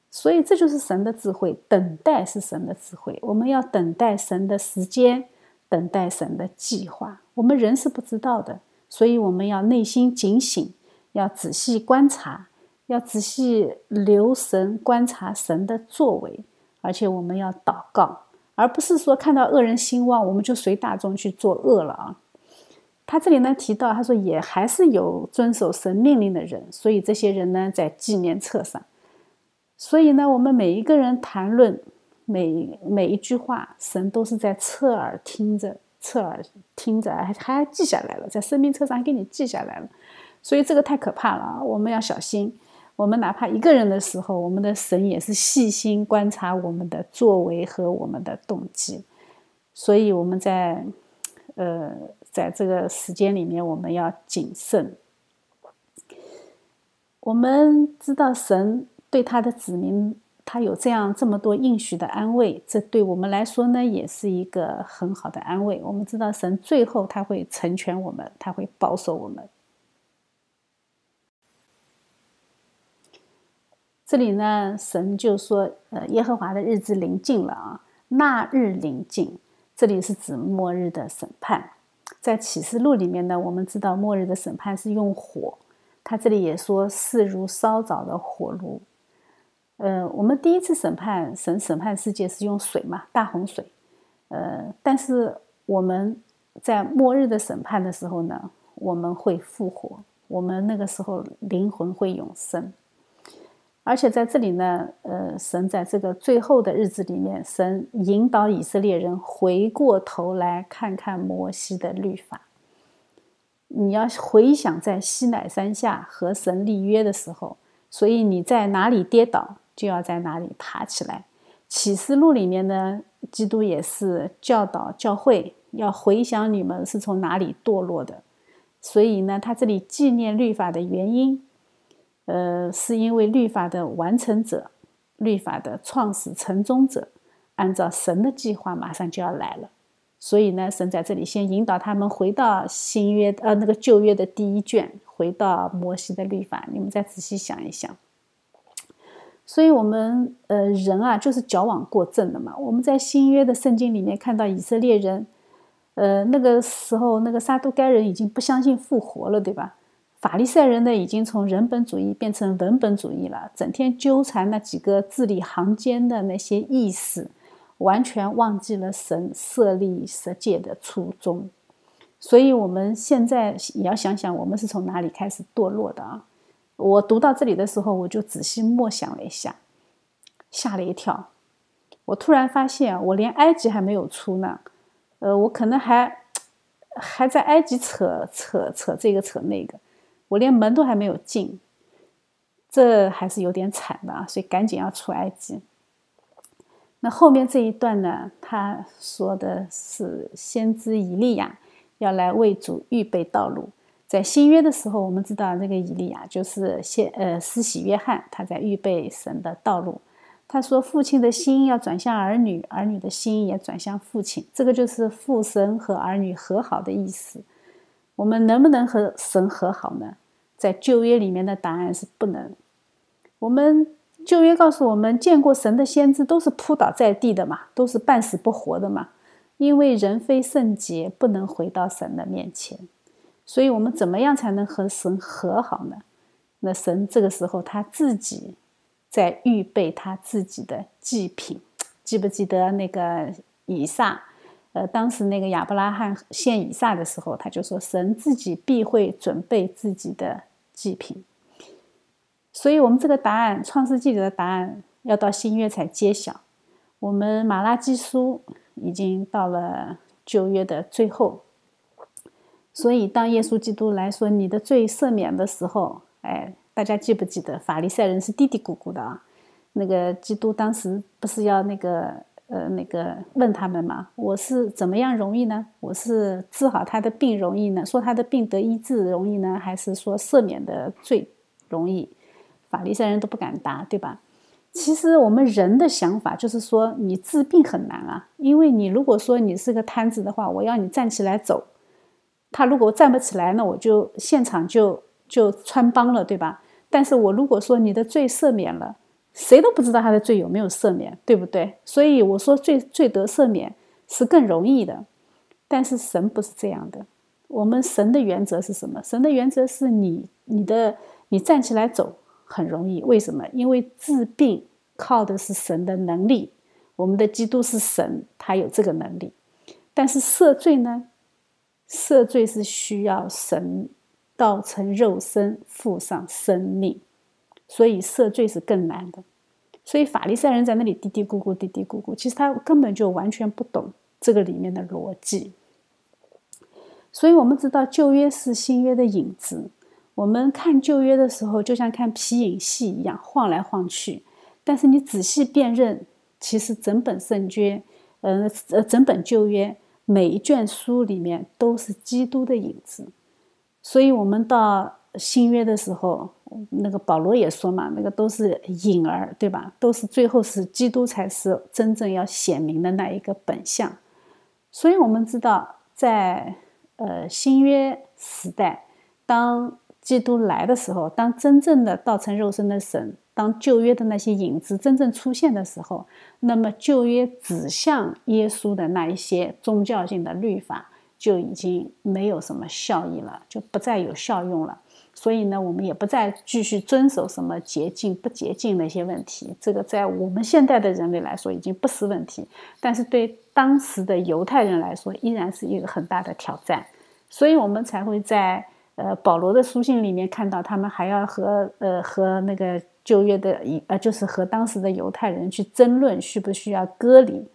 所以这就是神的智慧，等待是神的智慧。我们要等待神的时间，等待神的计划。我们人是不知道的，所以我们要内心警醒，要仔细观察，要仔细留神观察神的作为，而且我们要祷告。而不是说看到恶人兴旺，我们就随大众去做恶了啊。他这里呢提到，他说也还是有遵守神命令的人，所以这些人呢在纪念册上。所以呢，我们每一个人谈论每每一句话，神都是在侧耳听着，侧耳听着，还还记下来了，在生命册上还给你记下来了。所以这个太可怕了啊！我们要小心。我们哪怕一个人的时候，我们的神也是细心观察我们的作为和我们的动机。所以我们在呃，在这个时间里面，我们要谨慎。我们知道神对他的子民，他有这样这么多应许的安慰，这对我们来说呢，也是一个很好的安慰。我们知道神最后他会成全我们，他会保守我们。这里呢，神就说：“呃，耶和华的日子临近了啊，那日临近。”这里是指末日的审判。在启示录里面呢，我们知道末日的审判是用火。他这里也说是如烧着的火炉。呃，我们第一次审判神审判世界是用水嘛，大洪水。呃，但是我们在末日的审判的时候呢，我们会复活，我们那个时候灵魂会永生。而且在这里呢，呃，神在这个最后的日子里面，神引导以色列人回过头来看看摩西的律法。你要回想在西乃山下和神立约的时候，所以你在哪里跌倒，就要在哪里爬起来。启示录里面呢，基督也是教导教会要回想你们是从哪里堕落的。所以呢，他这里纪念律法的原因，呃，是因为律法的完成者、律法的创始成终者，按照神的计划，马上就要来了。所以呢，神在这里先引导他们回到新约，呃，那个旧约的第一卷，回到摩西的律法。你们再仔细想一想。所以，我们呃人啊，就是矫枉过正的嘛。我们在新约的圣经里面看到以色列人，呃，那个时候那个撒都该人已经不相信复活了，对吧？法利赛人呢，已经从人本主义变成文本主义了，整天纠缠那几个字里行间的那些意思。完全忘记了神设立世界的初衷，所以我们现在也要想想，我们是从哪里开始堕落的啊？我读到这里的时候，我就仔细默想了一下，吓了一跳。我突然发现，我连埃及还没有出呢，呃，我可能还还在埃及扯扯扯这个扯那个，我连门都还没有进，这还是有点惨的啊！所以赶紧要出埃及。那后面这一段呢？他说的是先知以利亚要来为主预备道路。在新约的时候，我们知道那个以利亚就是先呃施洗约翰，他在预备神的道路。他说：“父亲的心要转向儿女，儿女的心也转向父亲。”这个就是父神和儿女和好的意思。我们能不能和神和好呢？在旧约里面的答案是不能。我们。旧约告诉我们，见过神的先知都是扑倒在地的嘛，都是半死不活的嘛，因为人非圣洁，不能回到神的面前。所以，我们怎么样才能和神和好呢？那神这个时候他自己在预备他自己的祭品，记不记得那个以撒？呃，当时那个亚伯拉罕献以撒的时候，他就说，神自己必会准备自己的祭品。所以，我们这个答案，《创世纪》里的答案，要到新约才揭晓。我们马拉基书已经到了旧约的最后，所以当耶稣基督来说你的罪赦免的时候，哎，大家记不记得法利赛人是嘀嘀咕咕的啊？那个基督当时不是要那个呃那个问他们嘛？我是怎么样容易呢？我是治好他的病容易呢？说他的病得医治容易呢？还是说赦免的罪容易？法利赛人都不敢答，对吧？其实我们人的想法就是说，你治病很难啊，因为你如果说你是个瘫子的话，我要你站起来走，他如果站不起来，那我就现场就就穿帮了，对吧？但是我如果说你的罪赦免了，谁都不知道他的罪有没有赦免，对不对？所以我说罪罪得赦免是更容易的，但是神不是这样的。我们神的原则是什么？神的原则是你你的你站起来走。很容易，为什么？因为治病靠的是神的能力，我们的基督是神，他有这个能力。但是赦罪呢？赦罪是需要神道成肉身，付上生命，所以赦罪是更难的。所以法利赛人在那里嘀嘀咕咕、嘀嘀咕咕，其实他根本就完全不懂这个里面的逻辑。所以我们知道旧约是新约的影子。我们看旧约的时候，就像看皮影戏一样，晃来晃去。但是你仔细辨认，其实整本圣约，呃呃，整本旧约每一卷书里面都是基督的影子。所以，我们到新约的时候，那个保罗也说嘛，那个都是影儿，对吧？都是最后是基督才是真正要显明的那一个本相。所以，我们知道，在呃新约时代，当基督来的时候，当真正的道成肉身的神。当旧约的那些影子真正出现的时候，那么旧约指向耶稣的那一些宗教性的律法就已经没有什么效益了，就不再有效用了。所以呢，我们也不再继续遵守什么洁净不洁净那些问题。这个在我们现代的人类来说已经不是问题，但是对当时的犹太人来说依然是一个很大的挑战。所以我们才会在呃保罗的书信里面看到，他们还要和呃和那个。旧约的一呃，就是和当时的犹太人去争论需不需要割礼，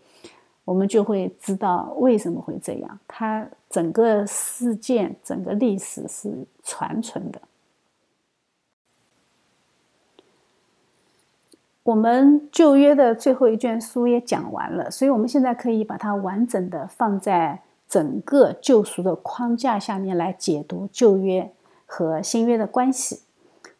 我们就会知道为什么会这样。它整个事件、整个历史是传承的。我们旧约的最后一卷书也讲完了，所以我们现在可以把它完整的放在整个救赎的框架下面来解读旧约和新约的关系。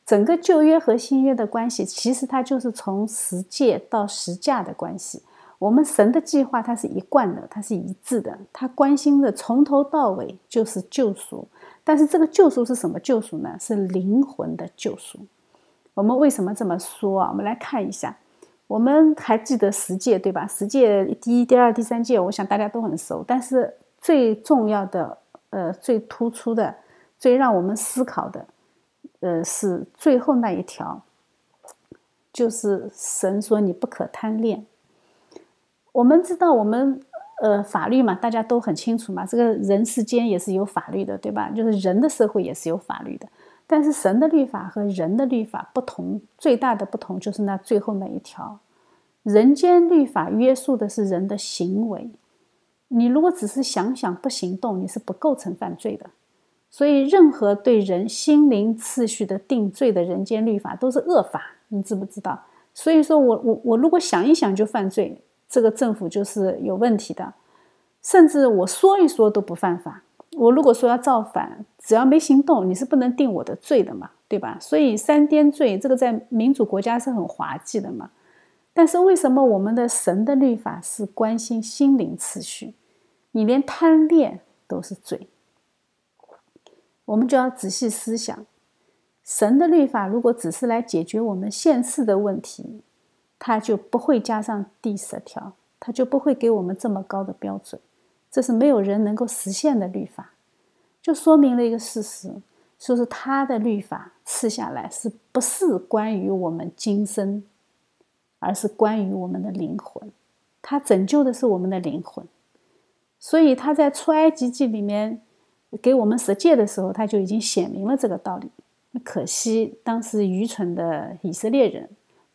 整个旧约和新约的关系，其实它就是从十诫到十架的关系。我们神的计划它是一贯的，它是一致的，它关心的从头到尾就是救赎。但是这个救赎是什么救赎呢？是灵魂的救赎。我们为什么这么说啊？我们来看一下，我们还记得十诫对吧？十诫第一、第二、第三诫，我想大家都很熟。但是最重要的、呃，最突出的、最让我们思考的。呃，是最后那一条，就是神说你不可贪恋。我们知道，我们呃法律嘛，大家都很清楚嘛，这个人世间也是有法律的，对吧？就是人的社会也是有法律的，但是神的律法和人的律法不同，最大的不同就是那最后那一条，人间律法约束的是人的行为，你如果只是想想不行动，你是不构成犯罪的。所以，任何对人心灵次序的定罪的人间律法都是恶法，你知不知道？所以说我我我如果想一想就犯罪，这个政府就是有问题的。甚至我说一说都不犯法。我如果说要造反，只要没行动，你是不能定我的罪的嘛，对吧？所以三颠罪这个在民主国家是很滑稽的嘛。但是为什么我们的神的律法是关心心灵次序？你连贪恋都是罪。我们就要仔细思想，神的律法如果只是来解决我们现世的问题，他就不会加上第十条，他就不会给我们这么高的标准。这是没有人能够实现的律法，就说明了一个事实：，说是他的律法赐下来，是不是关于我们今生，而是关于我们的灵魂。他拯救的是我们的灵魂，所以他在出埃及记里面。给我们十诫的时候，他就已经显明了这个道理。可惜当时愚蠢的以色列人，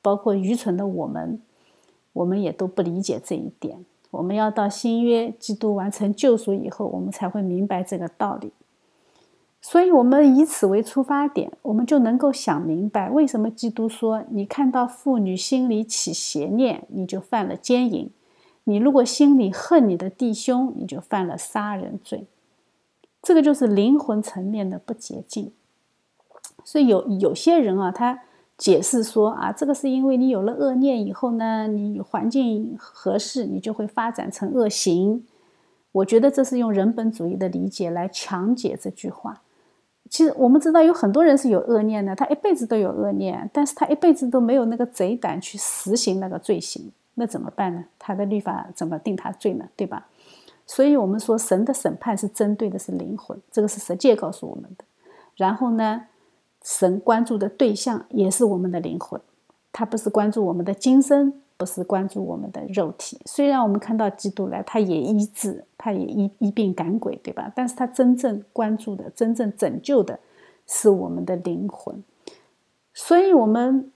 包括愚蠢的我们，我们也都不理解这一点。我们要到新约基督完成救赎以后，我们才会明白这个道理。所以，我们以此为出发点，我们就能够想明白，为什么基督说：“你看到妇女心里起邪念，你就犯了奸淫；你如果心里恨你的弟兄，你就犯了杀人罪。”这个就是灵魂层面的不洁净，所以有有些人啊，他解释说啊，这个是因为你有了恶念以后呢，你环境合适，你就会发展成恶行。我觉得这是用人本主义的理解来强解这句话。其实我们知道有很多人是有恶念的，他一辈子都有恶念，但是他一辈子都没有那个贼胆去实行那个罪行，那怎么办呢？他的律法怎么定他罪呢？对吧？所以，我们说神的审判是针对的是灵魂，这个是十诫告诉我们的。然后呢，神关注的对象也是我们的灵魂，他不是关注我们的今生，不是关注我们的肉体。虽然我们看到基督来，他也医治，他也医医病赶鬼，对吧？但是他真正关注的、真正拯救的是我们的灵魂。所以，我们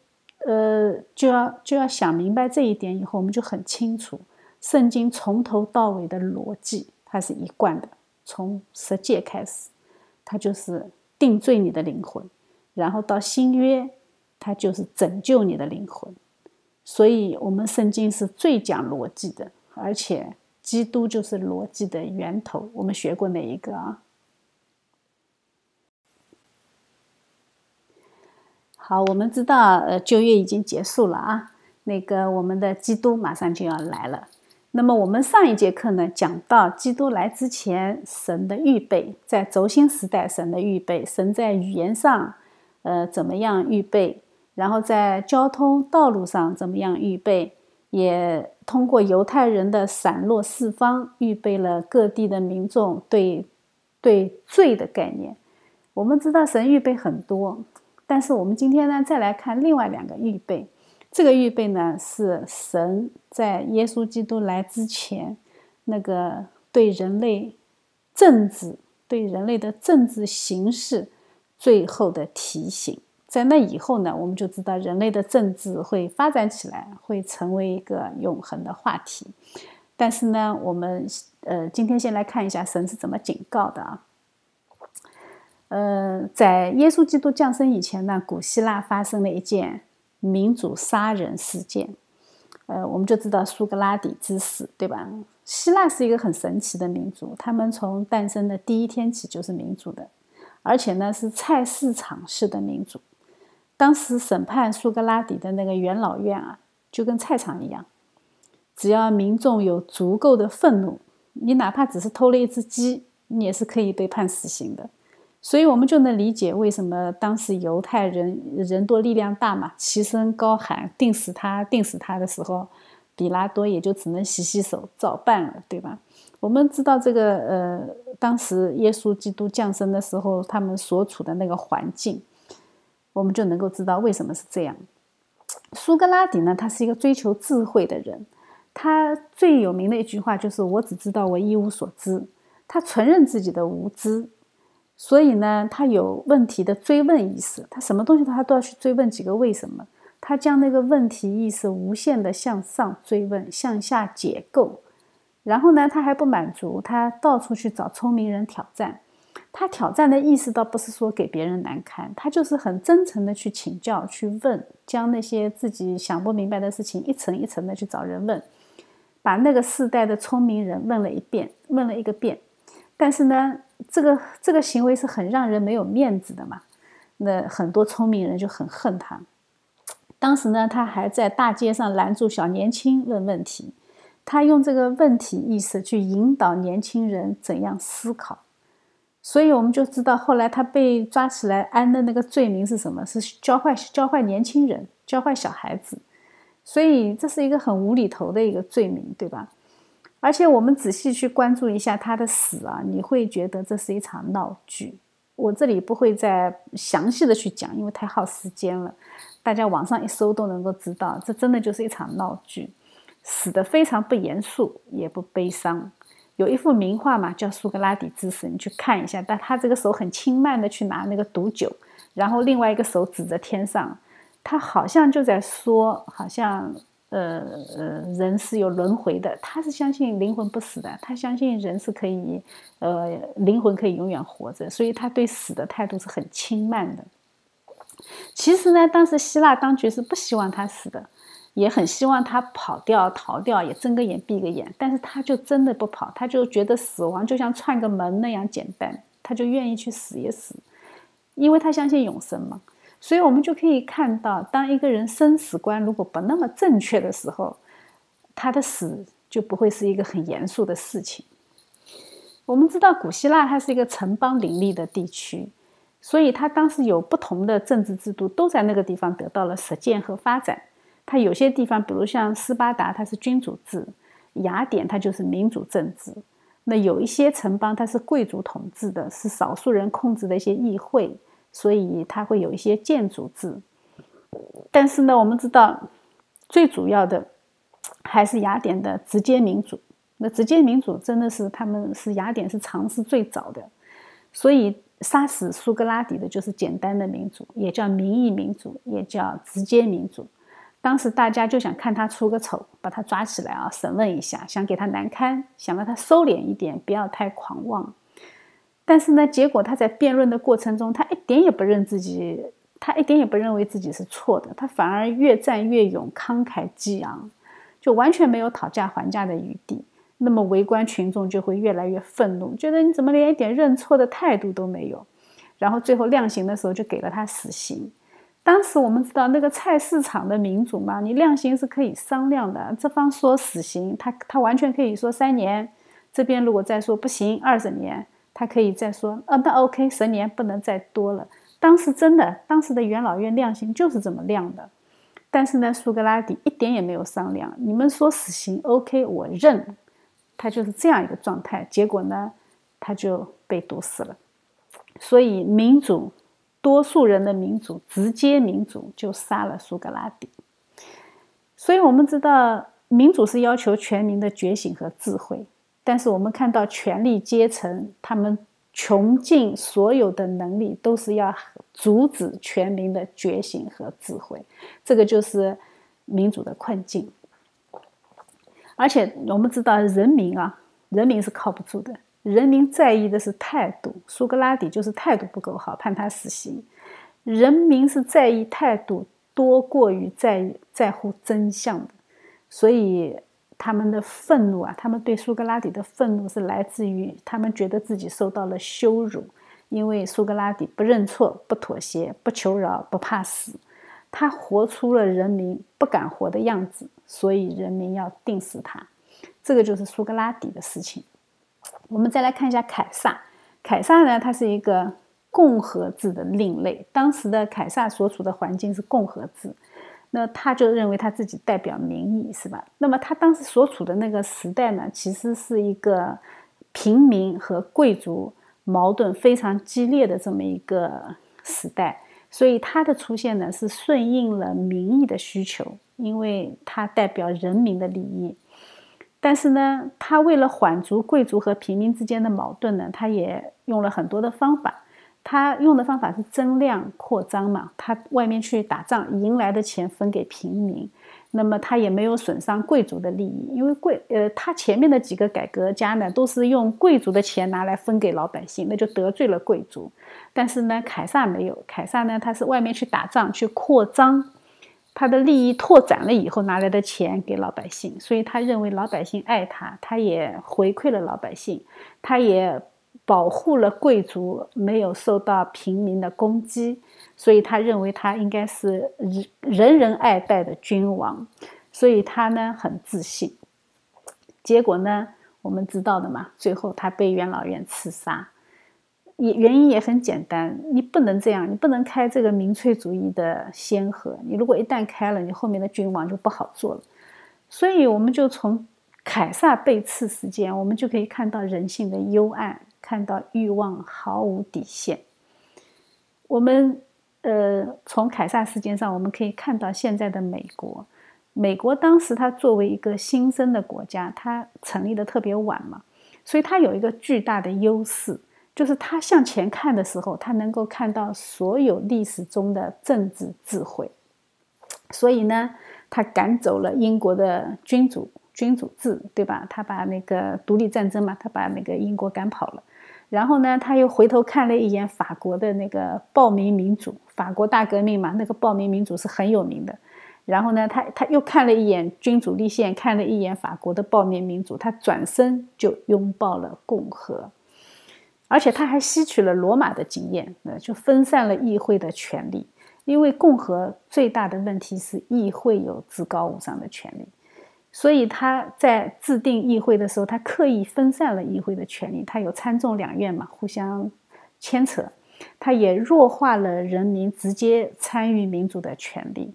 呃，就要就要想明白这一点以后，我们就很清楚，圣经从头到尾的逻辑它是一贯的，从十诫开始，它就是定罪你的灵魂，然后到新约，它就是拯救你的灵魂。所以，我们圣经是最讲逻辑的，而且基督就是逻辑的源头。我们学过哪一个啊？好，我们知道，呃，旧约已经结束了啊。那个，我们的基督马上就要来了。那么，我们上一节课呢，讲到基督来之前，神的预备，在轴心时代，神的预备，神在语言上，呃，怎么样预备？然后在交通道路上怎么样预备？也通过犹太人的散落四方，预备了各地的民众对对罪的概念。我们知道神预备很多。但是我们今天呢，再来看另外两个预备。这个预备呢，是神在耶稣基督来之前，那个对人类政治、对人类的政治形势最后的提醒。在那以后呢，我们就知道人类的政治会发展起来，会成为一个永恒的话题。但是呢，我们呃，今天先来看一下神是怎么警告的啊。呃，在耶稣基督降生以前呢，古希腊发生了一件民主杀人事件。呃，我们就知道苏格拉底之死，对吧？希腊是一个很神奇的民族，他们从诞生的第一天起就是民主的，而且呢是菜市场式的民主。当时审判苏格拉底的那个元老院啊，就跟菜场一样，只要民众有足够的愤怒，你哪怕只是偷了一只鸡，你也是可以被判死刑的。所以，我们就能理解为什么当时犹太人人多力量大嘛，齐声高喊“定死他，定死他”的时候，比拉多也就只能洗洗手照办了，对吧？我们知道这个，呃，当时耶稣基督降生的时候，他们所处的那个环境，我们就能够知道为什么是这样。苏格拉底呢，他是一个追求智慧的人，他最有名的一句话就是“我只知道我一无所知”，他承认自己的无知。所以呢，他有问题的追问意识，他什么东西他都要去追问几个为什么。他将那个问题意识无限的向上追问，向下解构。然后呢，他还不满足，他到处去找聪明人挑战。他挑战的意思倒不是说给别人难堪，他就是很真诚的去请教、去问，将那些自己想不明白的事情一层一层的去找人问，把那个世代的聪明人问了一遍，问了一个遍。但是呢，这个这个行为是很让人没有面子的嘛。那很多聪明人就很恨他。当时呢，他还在大街上拦住小年轻问问题，他用这个问题意识去引导年轻人怎样思考。所以我们就知道，后来他被抓起来安的那个罪名是什么？是教坏教坏年轻人，教坏小孩子。所以这是一个很无厘头的一个罪名，对吧？而且我们仔细去关注一下他的死啊，你会觉得这是一场闹剧。我这里不会再详细的去讲，因为太耗时间了。大家网上一搜都能够知道，这真的就是一场闹剧，死的非常不严肃，也不悲伤。有一幅名画嘛，叫《苏格拉底之死》，你去看一下。但他这个手很轻慢的去拿那个毒酒，然后另外一个手指着天上，他好像就在说，好像。呃呃，人是有轮回的，他是相信灵魂不死的，他相信人是可以，呃，灵魂可以永远活着，所以他对死的态度是很轻慢的。其实呢，当时希腊当局是不希望他死的，也很希望他跑掉、逃掉，也睁个眼闭个眼，但是他就真的不跑，他就觉得死亡就像串个门那样简单，他就愿意去死一死，因为他相信永生嘛。所以，我们就可以看到，当一个人生死观如果不那么正确的时候，他的死就不会是一个很严肃的事情。我们知道，古希腊它是一个城邦林立的地区，所以它当时有不同的政治制度，都在那个地方得到了实践和发展。它有些地方，比如像斯巴达，它是君主制；雅典，它就是民主政治。那有一些城邦，它是贵族统治的，是少数人控制的一些议会。所以它会有一些建筑制，但是呢，我们知道最主要的还是雅典的直接民主。那直接民主真的是他们是雅典是尝试最早的，所以杀死苏格拉底的就是简单的民主，也叫民意民主，也叫直接民主。当时大家就想看他出个丑，把他抓起来啊，审问一下，想给他难堪，想让他收敛一点，不要太狂妄。但是呢，结果他在辩论的过程中，他一点也不认自己，他一点也不认为自己是错的，他反而越战越勇，慷慨激昂，就完全没有讨价还价的余地。那么围观群众就会越来越愤怒，觉得你怎么连一点认错的态度都没有？然后最后量刑的时候就给了他死刑。当时我们知道那个菜市场的民主嘛，你量刑是可以商量的。这方说死刑，他他完全可以说三年；这边如果再说不行，二十年，他可以再说啊，那 OK，十年不能再多了。当时真的，当时的元老院量刑就是这么量的。但是呢，苏格拉底一点也没有商量，你们说死刑 OK，我认。他就是这样一个状态，结果呢，他就被毒死了。所以民主，多数人的民主，直接民主就杀了苏格拉底。所以我们知道，民主是要求全民的觉醒和智慧，但是我们看到权力阶层他们穷尽所有的能力，都是要阻止全民的觉醒和智慧。这个就是民主的困境。而且我们知道，人民啊，人民是靠不住的。人民在意的是态度，苏格拉底就是态度不够好，判他死刑。人民是在意态度多过于在意在乎真相的，所以他们的愤怒啊，他们对苏格拉底的愤怒是来自于他们觉得自己受到了羞辱，因为苏格拉底不认错、不妥协、不求饶、不怕死。他活出了人民不敢活的样子，所以人民要定死他。这个就是苏格拉底的事情。我们再来看一下凯撒。凯撒呢，他是一个共和制的另类。当时的凯撒所处的环境是共和制，那他就认为他自己代表民意，是吧？那么他当时所处的那个时代呢，其实是一个平民和贵族矛盾非常激烈的这么一个时代。所以他的出现呢，是顺应了民意的需求，因为他代表人民的利益。但是呢，他为了缓足贵族和平民之间的矛盾呢，他也用了很多的方法。他用的方法是增量扩张嘛，他外面去打仗赢来的钱分给平民。那么他也没有损伤贵族的利益，因为贵呃，他前面的几个改革家呢，都是用贵族的钱拿来分给老百姓，那就得罪了贵族。但是呢，凯撒没有，凯撒呢，他是外面去打仗去扩张，他的利益拓展了以后拿来的钱给老百姓，所以他认为老百姓爱他，他也回馈了老百姓，他也保护了贵族没有受到平民的攻击。所以他认为他应该是人人人爱戴的君王，所以他呢很自信。结果呢，我们知道的嘛，最后他被元老院刺杀，也原因也很简单，你不能这样，你不能开这个民粹主义的先河，你如果一旦开了，你后面的君王就不好做了。所以我们就从凯撒被刺事件，我们就可以看到人性的幽暗，看到欲望毫无底线。我们。呃，从凯撒事件上，我们可以看到现在的美国。美国当时它作为一个新生的国家，它成立的特别晚嘛，所以它有一个巨大的优势，就是他向前看的时候，他能够看到所有历史中的政治智慧。所以呢，他赶走了英国的君主君主制，对吧？他把那个独立战争嘛，他把那个英国赶跑了。然后呢，他又回头看了一眼法国的那个暴民民主，法国大革命嘛，那个暴民民主是很有名的。然后呢，他他又看了一眼君主立宪，看了一眼法国的暴民民主，他转身就拥抱了共和，而且他还吸取了罗马的经验，呃，就分散了议会的权力，因为共和最大的问题是议会有至高无上的权力。所以他在制定议会的时候，他刻意分散了议会的权力。他有参众两院嘛，互相牵扯。他也弱化了人民直接参与民主的权利。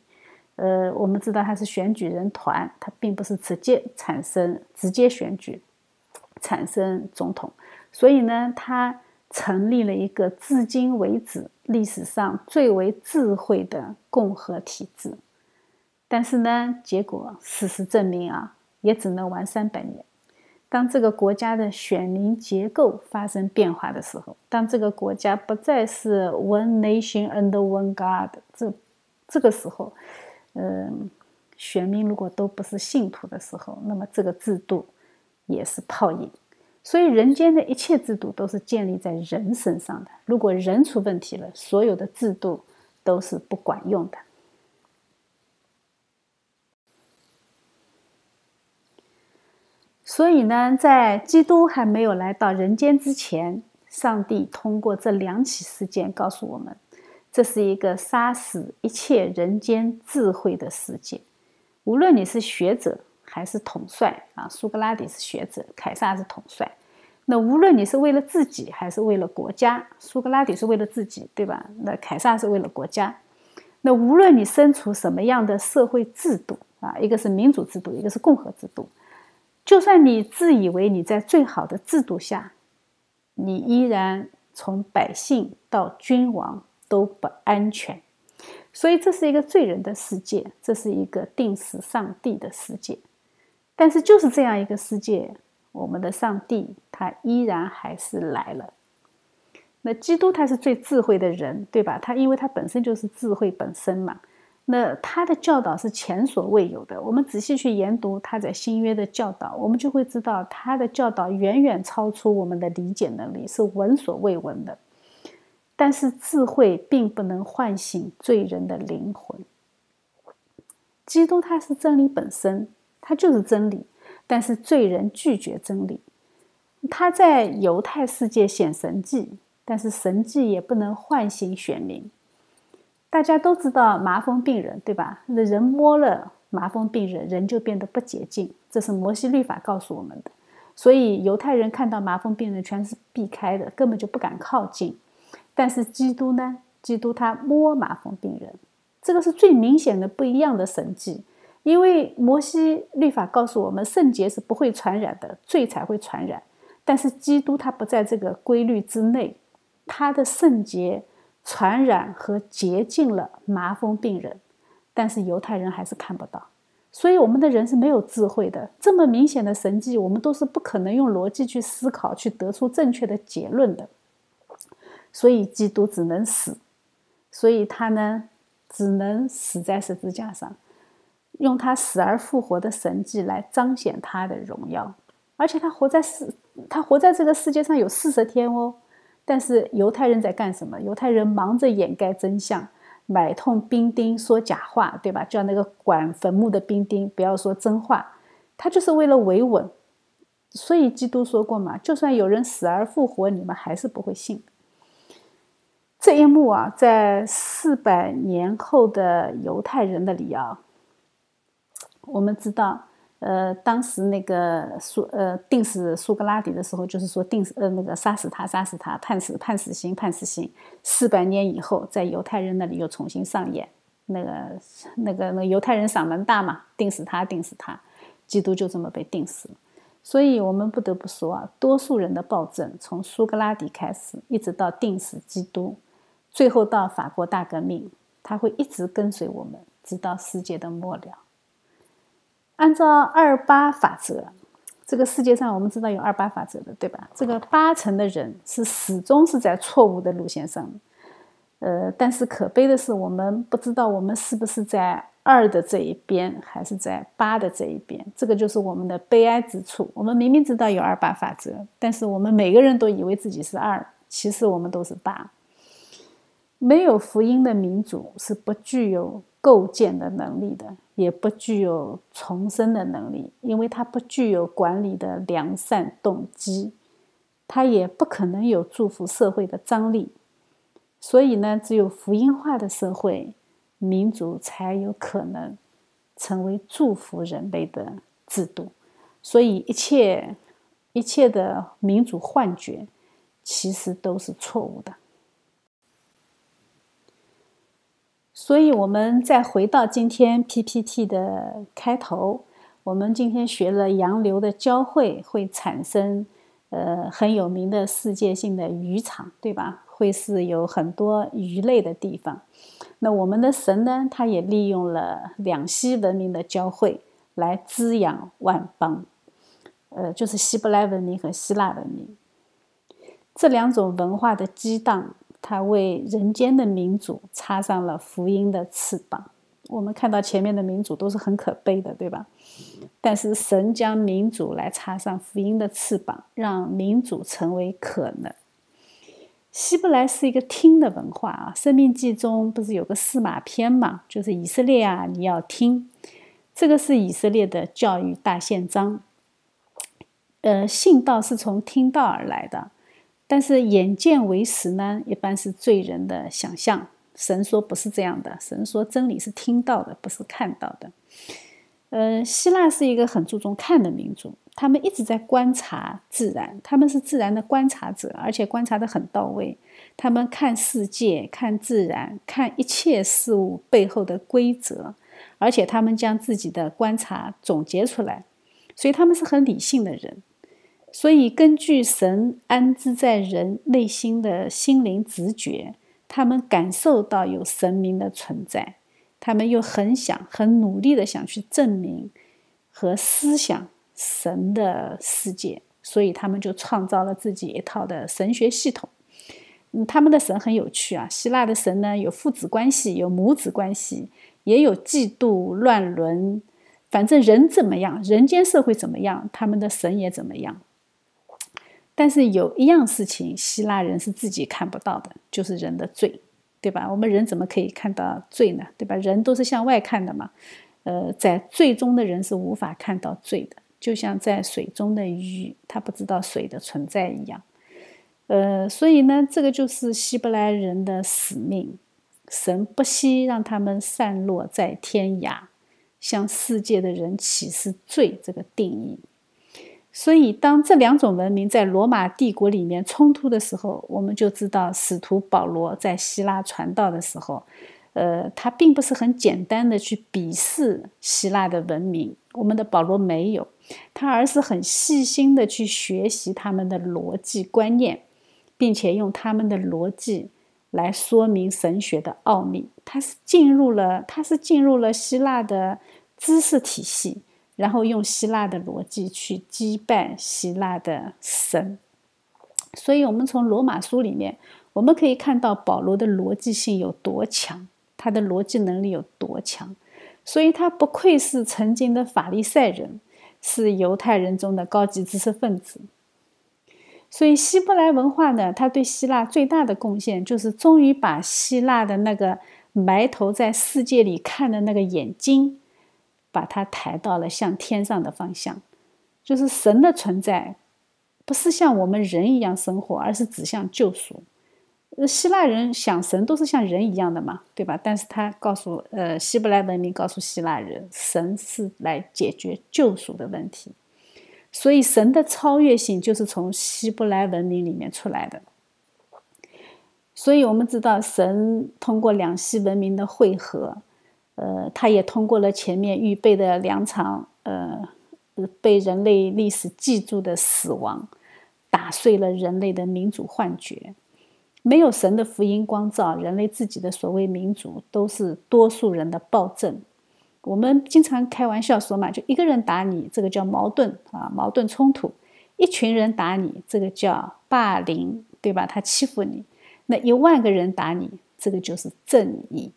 呃，我们知道他是选举人团，他并不是直接产生、直接选举产生总统。所以呢，他成立了一个至今为止历史上最为智慧的共和体制。但是呢，结果事实证明啊，也只能玩三百年。当这个国家的选民结构发生变化的时候，当这个国家不再是 one nation under one God，这这个时候，嗯，选民如果都不是信徒的时候，那么这个制度也是泡影。所以，人间的一切制度都是建立在人身上的。如果人出问题了，所有的制度都是不管用的。所以呢，在基督还没有来到人间之前，上帝通过这两起事件告诉我们，这是一个杀死一切人间智慧的世界。无论你是学者还是统帅啊，苏格拉底是学者，凯撒是统帅。那无论你是为了自己还是为了国家，苏格拉底是为了自己，对吧？那凯撒是为了国家。那无论你身处什么样的社会制度啊，一个是民主制度，一个是共和制度。就算你自以为你在最好的制度下，你依然从百姓到君王都不安全，所以这是一个罪人的世界，这是一个定死上帝的世界。但是就是这样一个世界，我们的上帝他依然还是来了。那基督他是最智慧的人，对吧？他因为他本身就是智慧本身嘛。那他的教导是前所未有的。我们仔细去研读他在新约的教导，我们就会知道他的教导远远超出我们的理解能力，是闻所未闻的。但是智慧并不能唤醒罪人的灵魂。基督他是真理本身，他就是真理。但是罪人拒绝真理。他在犹太世界显神迹，但是神迹也不能唤醒选民。大家都知道麻风病人，对吧？那人摸了麻风病人，人就变得不洁净，这是摩西律法告诉我们的。所以犹太人看到麻风病人全是避开的，根本就不敢靠近。但是基督呢？基督他摸麻风病人，这个是最明显的不一样的神迹。因为摩西律法告诉我们，圣洁是不会传染的，罪才会传染。但是基督他不在这个规律之内，他的圣洁。传染和洁净了麻风病人，但是犹太人还是看不到，所以我们的人是没有智慧的。这么明显的神迹，我们都是不可能用逻辑去思考，去得出正确的结论的。所以基督只能死，所以他呢，只能死在十字架上，用他死而复活的神迹来彰显他的荣耀。而且他活在世，他活在这个世界上有四十天哦。但是犹太人在干什么？犹太人忙着掩盖真相，买通兵丁说假话，对吧？叫那个管坟墓的兵丁不要说真话，他就是为了维稳。所以基督说过嘛，就算有人死而复活，你们还是不会信。这一幕啊，在四百年后的犹太人的里啊，我们知道。呃，当时那个苏呃定死苏格拉底的时候，就是说定死呃那个杀死他，杀死他，判死判死刑，判死刑。四百年以后，在犹太人那里又重新上演那个那个那个犹太人嗓门大嘛，定死他，定死他，基督就这么被定死了。所以我们不得不说啊，多数人的暴政从苏格拉底开始，一直到定死基督，最后到法国大革命，他会一直跟随我们，直到世界的末了。按照二八法则，这个世界上我们知道有二八法则的，对吧？这个八成的人是始终是在错误的路线上，呃，但是可悲的是，我们不知道我们是不是在二的这一边，还是在八的这一边。这个就是我们的悲哀之处。我们明明知道有二八法则，但是我们每个人都以为自己是二，其实我们都是八。没有福音的民主是不具有构建的能力的。也不具有重生的能力，因为它不具有管理的良善动机，它也不可能有祝福社会的张力。所以呢，只有福音化的社会，民主才有可能成为祝福人类的制度。所以，一切一切的民主幻觉，其实都是错误的。所以，我们再回到今天 PPT 的开头，我们今天学了洋流的交汇会产生，呃，很有名的世界性的渔场，对吧？会是有很多鱼类的地方。那我们的神呢？他也利用了两栖文明的交汇来滋养万邦。呃，就是希伯来文明和希腊文明这两种文化的激荡，他为人间的民主插上了福音的翅膀。我们看到前面的民主都是很可悲的，对吧？但是神将民主来插上福音的翅膀，让民主成为可能。希伯来是一个听的文化啊，《生命记》中不是有个四马篇嘛？就是以色列啊，你要听，这个是以色列的教育大宪章。呃，信道是从听道而来的，但是眼见为实呢，一般是罪人的想象。神说不是这样的，神说真理是听到的，不是看到的。呃，希腊是一个很注重看的民族，他们一直在观察自然，他们是自然的观察者，而且观察的很到位。他们看世界、看自然、看一切事物背后的规则，而且他们将自己的观察总结出来，所以他们是很理性的人。所以根据神安置在人内心的心灵直觉。他们感受到有神明的存在，他们又很想、很努力的想去证明和思想神的世界，所以他们就创造了自己一套的神学系统。嗯，他们的神很有趣啊，希腊的神呢有父子关系，有母子关系，也有嫉妒、乱伦，反正人怎么样，人间社会怎么样，他们的神也怎么样。但是有一样事情，希腊人是自己看不到的，就是人的罪，对吧？我们人怎么可以看到罪呢？对吧？人都是向外看的嘛。呃，在最中的人是无法看到罪的，就像在水中的鱼，他不知道水的存在一样。呃，所以呢，这个就是希伯来人的使命，神不惜让他们散落在天涯，向世界的人启示罪这个定义。所以，当这两种文明在罗马帝国里面冲突的时候，我们就知道使徒保罗在希腊传道的时候，呃，他并不是很简单的去鄙视希腊的文明。我们的保罗没有，他而是很细心的去学习他们的逻辑观念，并且用他们的逻辑来说明神学的奥秘。他是进入了，他是进入了希腊的知识体系。然后用希腊的逻辑去击败希腊的神，所以，我们从罗马书里面，我们可以看到保罗的逻辑性有多强，他的逻辑能力有多强，所以他不愧是曾经的法利赛人，是犹太人中的高级知识分子。所以，希伯来文化呢，他对希腊最大的贡献，就是终于把希腊的那个埋头在世界里看的那个眼睛。把它抬到了向天上的方向，就是神的存在，不是像我们人一样生活，而是指向救赎。呃，希腊人想神都是像人一样的嘛，对吧？但是他告诉呃希伯来文明告诉希腊人，神是来解决救赎的问题，所以神的超越性就是从希伯来文明里面出来的。所以我们知道，神通过两系文明的汇合。呃，他也通过了前面预备的两场，呃，被人类历史记住的死亡，打碎了人类的民主幻觉。没有神的福音光照，人类自己的所谓民主都是多数人的暴政。我们经常开玩笑说嘛，就一个人打你，这个叫矛盾啊，矛盾冲突；一群人打你，这个叫霸凌，对吧？他欺负你。那一万个人打你，这个就是正义。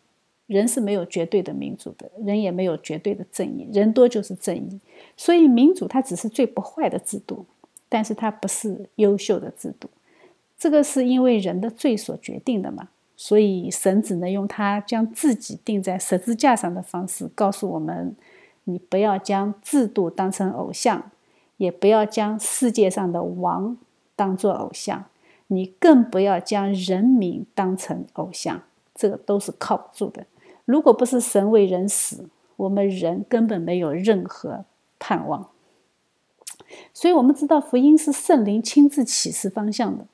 人是没有绝对的民主的，人也没有绝对的正义，人多就是正义。所以民主它只是最不坏的制度，但是它不是优秀的制度。这个是因为人的罪所决定的嘛？所以神只能用他将自己钉在十字架上的方式告诉我们：你不要将制度当成偶像，也不要将世界上的王当做偶像，你更不要将人民当成偶像，这个都是靠不住的。如果不是神为人死，我们人根本没有任何盼望。所以，我们知道福音是圣灵亲自启示方向的。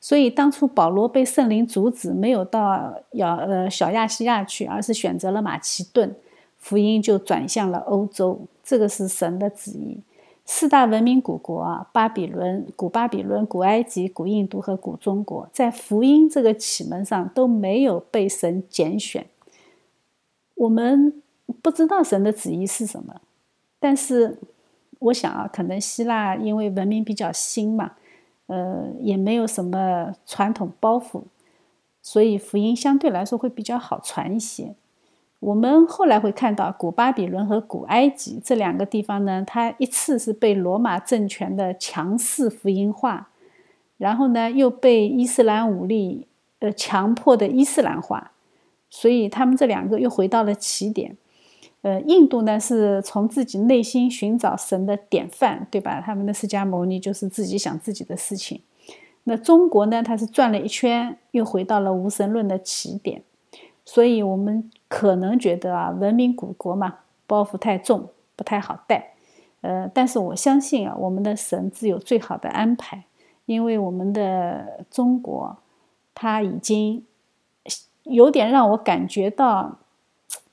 所以，当初保罗被圣灵阻止，没有到要呃小亚细亚去，而是选择了马其顿，福音就转向了欧洲。这个是神的旨意。四大文明古国啊，巴比伦、古巴比伦、古埃及、古印度和古中国，在福音这个启蒙上都没有被神拣选。我们不知道神的旨意是什么，但是我想啊，可能希腊因为文明比较新嘛，呃，也没有什么传统包袱，所以福音相对来说会比较好传一些。我们后来会看到，古巴比伦和古埃及这两个地方呢，它一次是被罗马政权的强势福音化，然后呢又被伊斯兰武力呃强迫的伊斯兰化，所以他们这两个又回到了起点。呃，印度呢是从自己内心寻找神的典范，对吧？他们的释迦牟尼就是自己想自己的事情。那中国呢，它是转了一圈，又回到了无神论的起点。所以，我们可能觉得啊，文明古国嘛，包袱太重，不太好带。呃，但是我相信啊，我们的神自有最好的安排，因为我们的中国，它已经有点让我感觉到。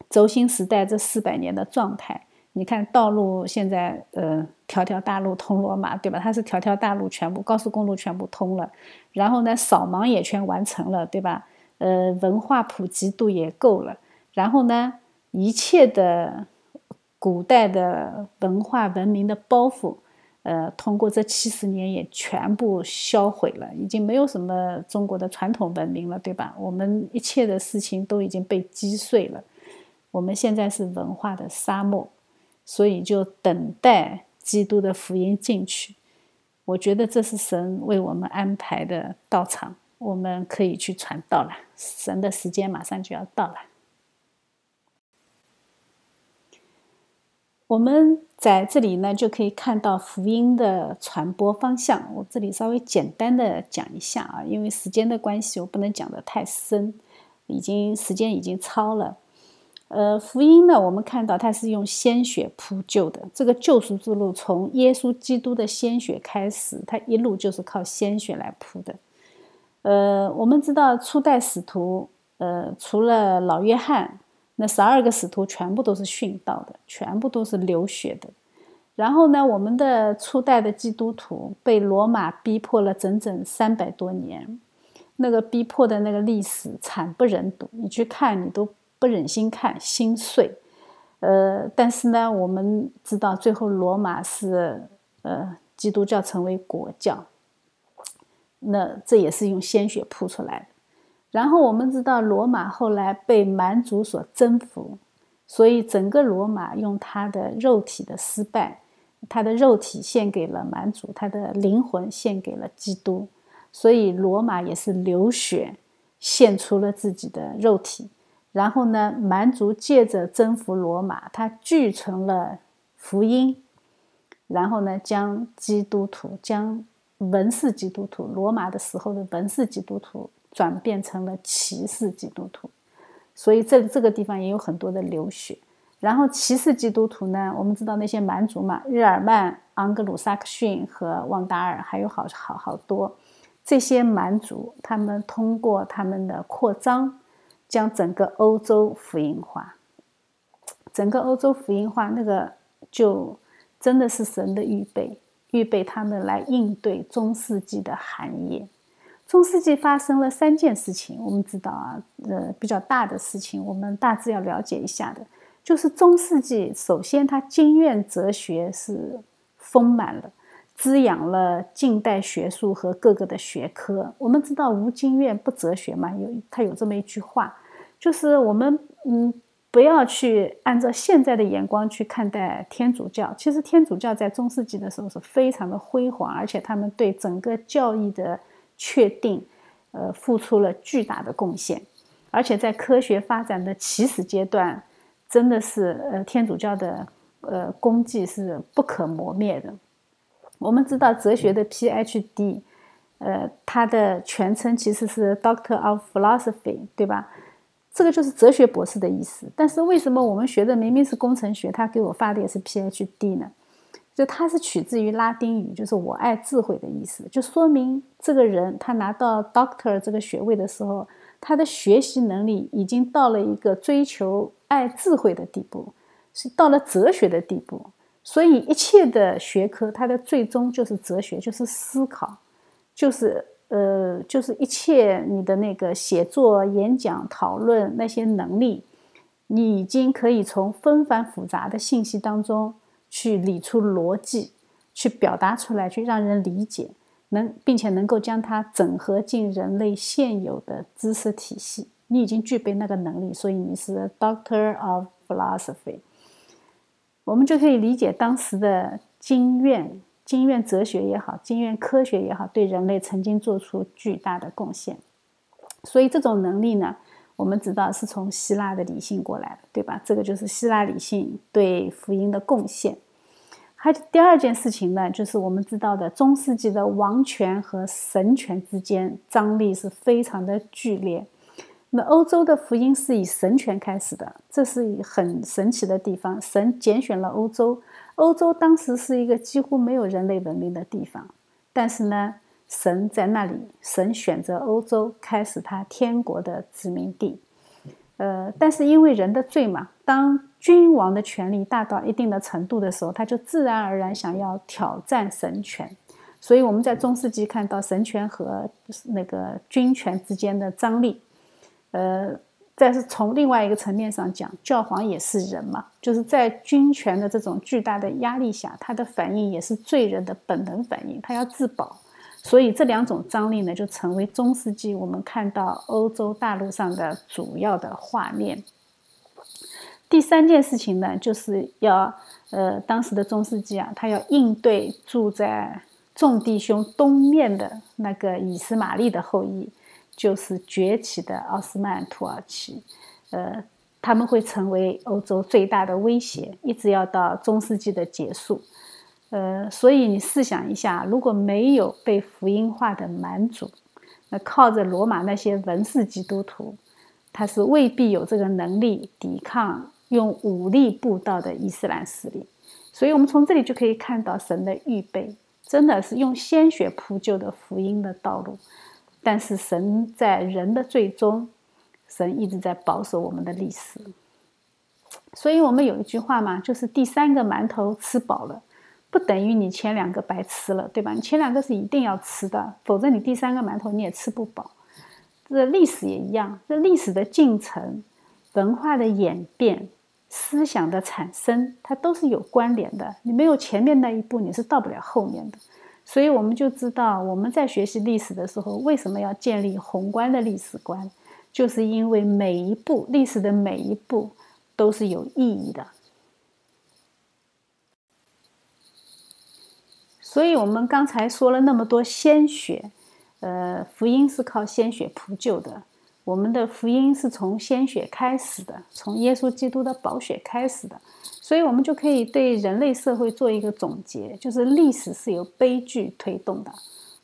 轴心时代这四百年的状态，你看道路现在呃条条大路通罗马，对吧？它是条条大路全部高速公路全部通了，然后呢扫盲也全完成了，对吧？呃文化普及度也够了，然后呢一切的古代的文化文明的包袱，呃通过这七十年也全部销毁了，已经没有什么中国的传统文明了，对吧？我们一切的事情都已经被击碎了。我们现在是文化的沙漠，所以就等待基督的福音进去。我觉得这是神为我们安排的道场，我们可以去传道了。神的时间马上就要到了。我们在这里呢，就可以看到福音的传播方向。我这里稍微简单的讲一下啊，因为时间的关系，我不能讲的太深，已经时间已经超了。呃，福音呢，我们看到它是用鲜血铺就的。这个救赎之路从耶稣基督的鲜血开始，它一路就是靠鲜血来铺的。呃，我们知道初代使徒，呃，除了老约翰，那十二个使徒全部都是殉道的，全部都是流血的。然后呢，我们的初代的基督徒被罗马逼迫了整整三百多年，那个逼迫的那个历史惨不忍睹，你去看你都。不忍心看，心碎。呃，但是呢，我们知道最后罗马是呃基督教成为国教，那这也是用鲜血铺出来的。然后我们知道罗马后来被蛮族所征服，所以整个罗马用他的肉体的失败，他的肉体献给了蛮族，他的灵魂献给了基督，所以罗马也是流血献出了自己的肉体。然后呢，蛮族借着征服罗马，他聚成了福音，然后呢，将基督徒、将文士基督徒，罗马的时候的文士基督徒，转变成了骑士基督徒。所以这这个地方也有很多的流血。然后骑士基督徒呢，我们知道那些蛮族嘛，日耳曼、盎格鲁撒克逊和旺达尔，还有好好好多这些蛮族，他们通过他们的扩张。将整个欧洲福音化，整个欧洲福音化，那个就真的是神的预备，预备他们来应对中世纪的寒夜。中世纪发生了三件事情，我们知道啊，呃，比较大的事情，我们大致要了解一下的，就是中世纪首先它经院哲学是丰满了。滋养了近代学术和各个的学科。我们知道无经院不哲学嘛？有他有这么一句话，就是我们嗯不要去按照现在的眼光去看待天主教。其实天主教在中世纪的时候是非常的辉煌，而且他们对整个教义的确定，呃，付出了巨大的贡献。而且在科学发展的起始阶段，真的是呃天主教的呃功绩是不可磨灭的。我们知道哲学的 Ph.D，呃，它的全称其实是 Doctor of Philosophy，对吧？这个就是哲学博士的意思。但是为什么我们学的明明是工程学，他给我发的也是 Ph.D 呢？就它是取自于拉丁语，就是我爱智慧的意思，就说明这个人他拿到 Doctor 这个学位的时候，他的学习能力已经到了一个追求爱智慧的地步，是到了哲学的地步。所以一切的学科，它的最终就是哲学，就是思考，就是呃，就是一切你的那个写作、演讲、讨论那些能力，你已经可以从纷繁复杂的信息当中去理出逻辑，去表达出来，去让人理解，能并且能够将它整合进人类现有的知识体系。你已经具备那个能力，所以你是 Doctor of Philosophy。我们就可以理解当时的经院、经院哲学也好，经院科学也好，对人类曾经做出巨大的贡献。所以这种能力呢？我们知道是从希腊的理性过来的，对吧？这个就是希腊理性对福音的贡献。还第二件事情呢，就是我们知道的中世纪的王权和神权之间张力是非常的剧烈。那欧洲的福音是以神权开始的，这是很神奇的地方。神拣选了欧洲，欧洲当时是一个几乎没有人类文明的地方，但是呢。神在那里，神选择欧洲开始他天国的殖民地。呃，但是因为人的罪嘛，当君王的权力大到一定的程度的时候，他就自然而然想要挑战神权。所以我们在中世纪看到神权和那个君权之间的张力。呃，再是从另外一个层面上讲，教皇也是人嘛，就是在君权的这种巨大的压力下，他的反应也是罪人的本能反应，他要自保。所以这两种张力呢，就成为中世纪我们看到欧洲大陆上的主要的画面。第三件事情呢，就是要呃，当时的中世纪啊，他要应对住在众弟兄东面的那个以斯玛利的后裔，就是崛起的奥斯曼土耳其，呃，他们会成为欧洲最大的威胁，一直要到中世纪的结束。呃，所以你试想一下，如果没有被福音化的蛮族，那靠着罗马那些文士基督徒，他是未必有这个能力抵抗用武力布道的伊斯兰势力。所以，我们从这里就可以看到神的预备，真的是用鲜血铺就的福音的道路。但是，神在人的最终，神一直在保守我们的历史。所以我们有一句话嘛，就是第三个馒头吃饱了。不等于你前两个白吃了，对吧？你前两个是一定要吃的，否则你第三个馒头你也吃不饱。这历史也一样，这历史的进程、文化的演变、思想的产生，它都是有关联的。你没有前面那一步，你是到不了后面的。所以我们就知道，我们在学习历史的时候，为什么要建立宏观的历史观，就是因为每一步历史的每一步都是有意义的。所以，我们刚才说了那么多鲜血，呃，福音是靠鲜血铺就的。我们的福音是从鲜血开始的，从耶稣基督的宝血开始的。所以，我们就可以对人类社会做一个总结，就是历史是由悲剧推动的。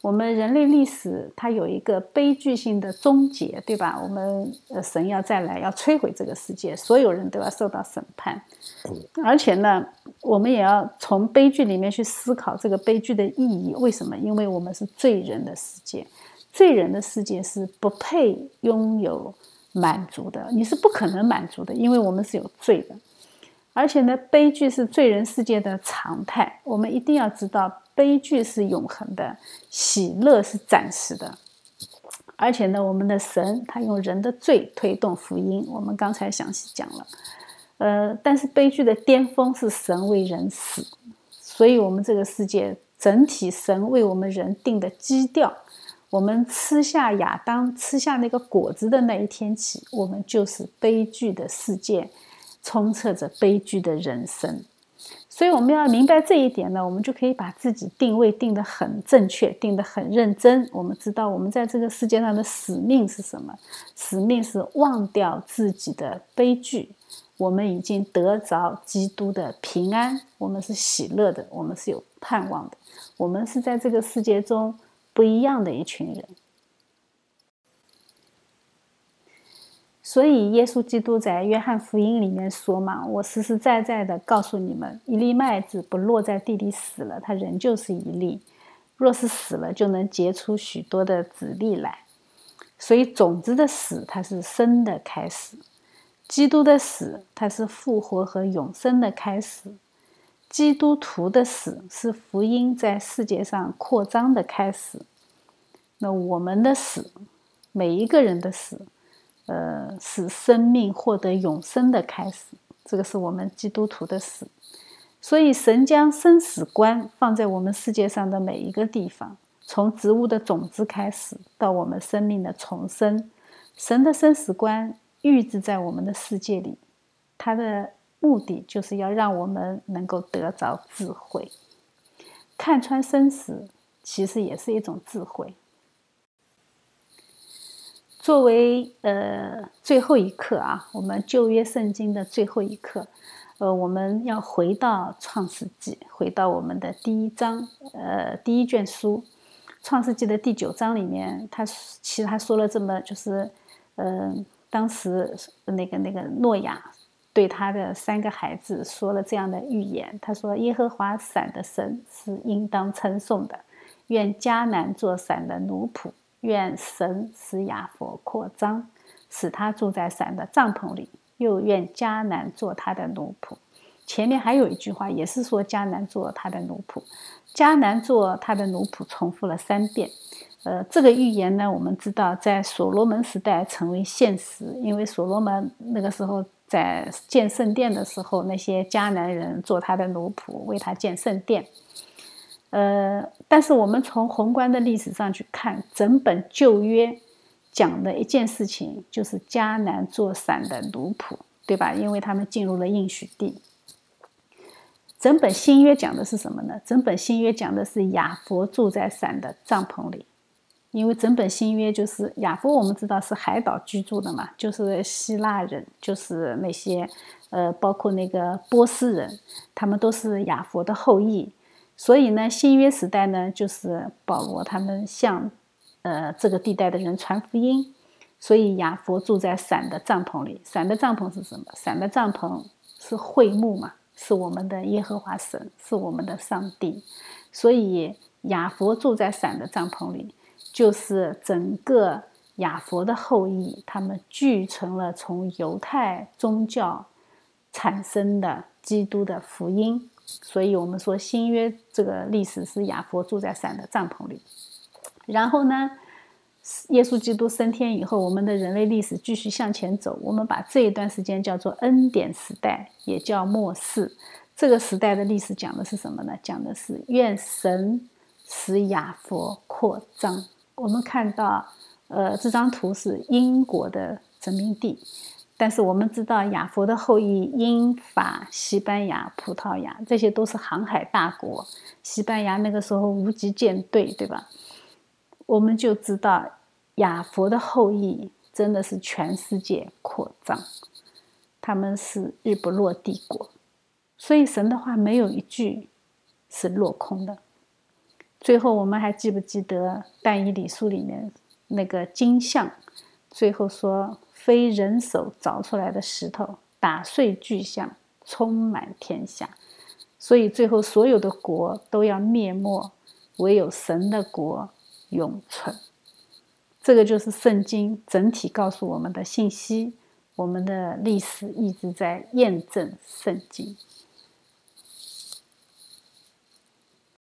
我们人类历史它有一个悲剧性的终结，对吧？我们呃神要再来，要摧毁这个世界，所有人都要受到审判。而且呢，我们也要从悲剧里面去思考这个悲剧的意义。为什么？因为我们是罪人的世界，罪人的世界是不配拥有满足的，你是不可能满足的，因为我们是有罪的。而且呢，悲剧是罪人世界的常态，我们一定要知道。悲剧是永恒的，喜乐是暂时的。而且呢，我们的神他用人的罪推动福音，我们刚才详细讲了。呃，但是悲剧的巅峰是神为人死，所以我们这个世界整体神为我们人定的基调，我们吃下亚当吃下那个果子的那一天起，我们就是悲剧的世界，充斥着悲剧的人生。所以我们要明白这一点呢，我们就可以把自己定位定得很正确，定得很认真。我们知道我们在这个世界上的使命是什么？使命是忘掉自己的悲剧。我们已经得着基督的平安，我们是喜乐的，我们是有盼望的，我们是在这个世界中不一样的一群人。所以，耶稣基督在约翰福音里面说嘛：“我实实在在的告诉你们，一粒麦子不落在地里死了，它仍旧是一粒；若是死了，就能结出许多的子粒来。所以，种子的死，它是生的开始；基督的死，它是复活和永生的开始；基督徒的死，是福音在世界上扩张的开始。那我们的死，每一个人的死。”呃，使生命获得永生的开始，这个是我们基督徒的死。所以神将生死观放在我们世界上的每一个地方，从植物的种子开始，到我们生命的重生，神的生死观预置在我们的世界里，它的目的就是要让我们能够得着智慧，看穿生死，其实也是一种智慧。作为呃最后一课啊，我们旧约圣经的最后一课，呃，我们要回到创世纪，回到我们的第一章，呃，第一卷书，创世纪的第九章里面，他其实他说了这么，就是，嗯，当时那个那个诺亚对他的三个孩子说了这样的预言，他说：“耶和华闪的神是应当称颂的，愿迦南做闪的奴仆。”愿神使亚佛扩张，使他住在伞的帐篷里；又愿迦南做他的奴仆。前面还有一句话，也是说迦南做他的奴仆。迦南做他的奴仆，重复了三遍。呃，这个预言呢，我们知道在所罗门时代成为现实，因为所罗门那个时候在建圣殿的时候，那些迦南人做他的奴仆，为他建圣殿。呃，但是我们从宏观的历史上去看，整本旧约讲的一件事情就是迦南做伞的奴仆，对吧？因为他们进入了应许地。整本新约讲的是什么呢？整本新约讲的是亚佛住在伞的帐篷里，因为整本新约就是亚佛，我们知道是海岛居住的嘛，就是希腊人，就是那些呃，包括那个波斯人，他们都是亚佛的后裔。所以呢，新约时代呢，就是保罗他们向，呃，这个地带的人传福音。所以亚佛住在伞的帐篷里，伞的帐篷是什么？伞的帐篷是会幕嘛，是我们的耶和华神，是我们的上帝。所以亚佛住在伞的帐篷里，就是整个亚佛的后裔，他们聚成了从犹太宗教产生的基督的福音。所以我们说新约这个历史是亚佛住在伞的帐篷里，然后呢，耶稣基督升天以后，我们的人类历史继续向前走。我们把这一段时间叫做恩典时代，也叫末世。这个时代的历史讲的是什么呢？讲的是愿神使亚佛扩张。我们看到，呃，这张图是英国的殖民地。但是我们知道，亚佛的后裔英法、西班牙、葡萄牙，这些都是航海大国。西班牙那个时候无极舰队，对吧？我们就知道，亚佛的后裔真的是全世界扩张，他们是日不落帝国。所以神的话没有一句是落空的。最后，我们还记不记得但以理书里面那个金像？最后说。非人手凿出来的石头，打碎巨象，充满天下。所以最后所有的国都要灭没，唯有神的国永存。这个就是圣经整体告诉我们的信息。我们的历史一直在验证圣经。